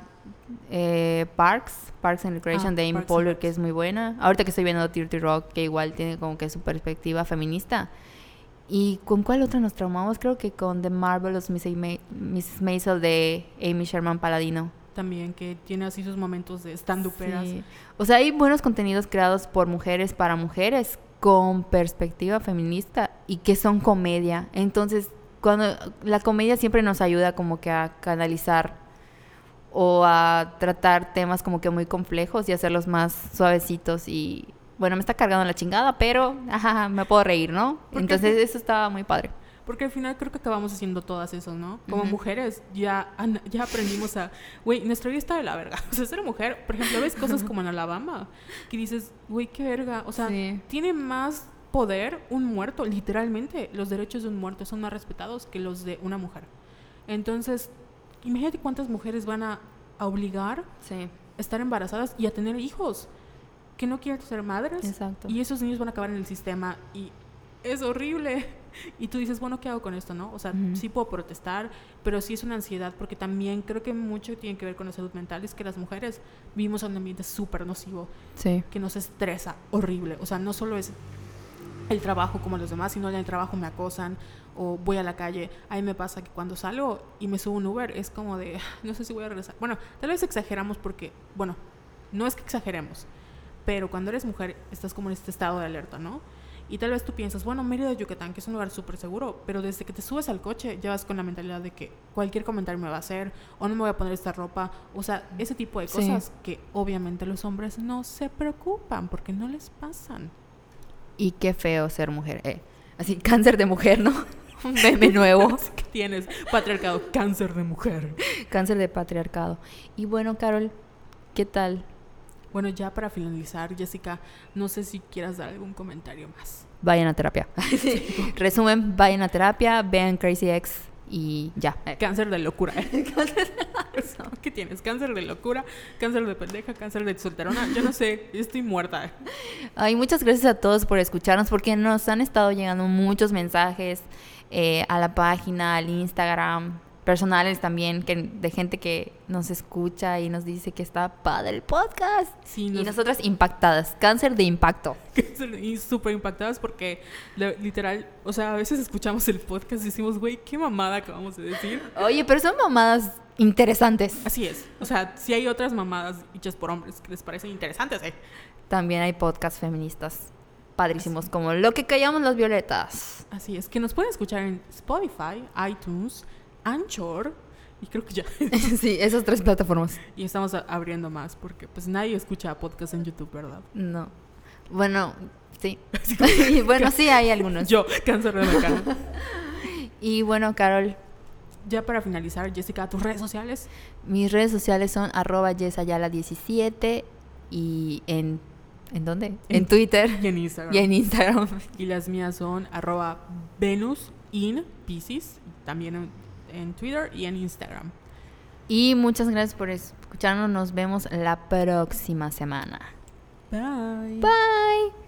Eh, Parks, Parks and Recreation Ah, de Amy Parks Poehler, que es muy buena. Ahorita que estoy viendo Dirty Rock, que igual tiene como que su perspectiva feminista. ¿Y con cuál otra nos traumamos? Creo que con The Marvelous Mrs. Ma- Mrs. Maisel de Amy Sherman Paladino. también que tiene así sus momentos de stand-uperas. Sí. O sea, hay buenos contenidos creados por mujeres para mujeres con perspectiva feminista y que son comedia. Entonces, cuando la comedia siempre nos ayuda como que a canalizar o a tratar temas como que muy complejos y hacerlos más suavecitos y bueno, me está cargando la chingada, pero ajá, me puedo reír, ¿no? Porque Entonces, eso estaba muy padre. Porque al final creo que acabamos haciendo todas esas, ¿no? Como mujeres ya, ya aprendimos a... Güey, nuestra vida está de la verga. O sea, ser mujer, por ejemplo, ves cosas como en Alabama, que dices, güey, qué verga. O sea, Sí. tiene más poder un muerto, literalmente. Los derechos de un muerto son más respetados que los de una mujer. Entonces, imagínate cuántas mujeres van a, a obligar Sí, a estar embarazadas y a tener hijos que no quieren ser madres. exacto. Y esos niños van a acabar en el sistema y es horrible. Y tú dices, bueno, ¿qué hago con esto, no? O sea, sí puedo protestar, pero sí es una ansiedad porque también creo que mucho tiene que ver con la salud mental. Es que las mujeres vivimos en un ambiente súper nocivo Sí. que nos estresa horrible. O sea, no solo es el trabajo como los demás, sino en el trabajo me acosan o voy a la calle. A mí me pasa que cuando salgo y me subo un Uber es como de, no sé si voy a regresar. Bueno, tal vez exageramos porque, bueno, no es que exageremos, pero cuando eres mujer estás como en este estado de alerta, ¿no? Y tal vez tú piensas, bueno, Mérida, Yucatán, que es un lugar súper seguro, pero desde que te subes al coche ya vas con la mentalidad de que cualquier comentario me va a hacer, o no me voy a poner esta ropa, o sea, ese tipo de Sí. cosas que obviamente los hombres no se preocupan porque no les pasan. Y qué feo ser mujer. eh. Así, cáncer de mujer, ¿no? Un meme nuevo. que tienes patriarcado, cáncer de mujer. Cáncer de patriarcado. Y bueno, Carol, ¿qué tal? Bueno, ya para finalizar, Jessica, no sé si quieras dar algún comentario más. Vayan a terapia. Resumen, vayan a terapia, vean Crazy Ex Y ya. Cáncer de locura. ¿Qué tienes? ¿Cáncer de locura? ¿Cáncer de pendeja? ¿Cáncer de solterona? Yo no sé, estoy muerta. Ay, muchas gracias a todos por escucharnos porque nos han estado llegando muchos mensajes eh, a la página, al Instagram, personales también, que, de gente que nos escucha y nos dice que está padre el podcast. Sí, Y nos- nosotras impactadas, cáncer de impacto. y súper impactadas porque literal, o sea, a veces escuchamos el podcast y decimos, güey, qué mamada acabamos de decir. Oye, pero son mamadas interesantes. Así es. O sea, si hay otras mamadas hechas por hombres que les parecen interesantes, ¿eh? También hay podcasts feministas padrísimos como Lo que callamos las violetas. Así es, que nos pueden escuchar en Spotify, iTunes, Anchor y creo que ya. sí, esas tres plataformas. y estamos abriendo más porque pues nadie escucha podcast en YouTube, ¿verdad? No. Bueno, sí. y bueno, sí hay algunos. Yo, cáncer de mecano. Y bueno, Carol, ya para finalizar, Jessica, tus redes sociales. mis redes sociales son arroba yesayala17 y en... ¿En dónde? En, En- Twitter Y en Instagram. y en Instagram. Y las mías son arroba Venus in Pisces, también en, en Twitter y en Instagram. Y muchas gracias por escucharnos. Nos vemos la próxima semana. Bye. Bye.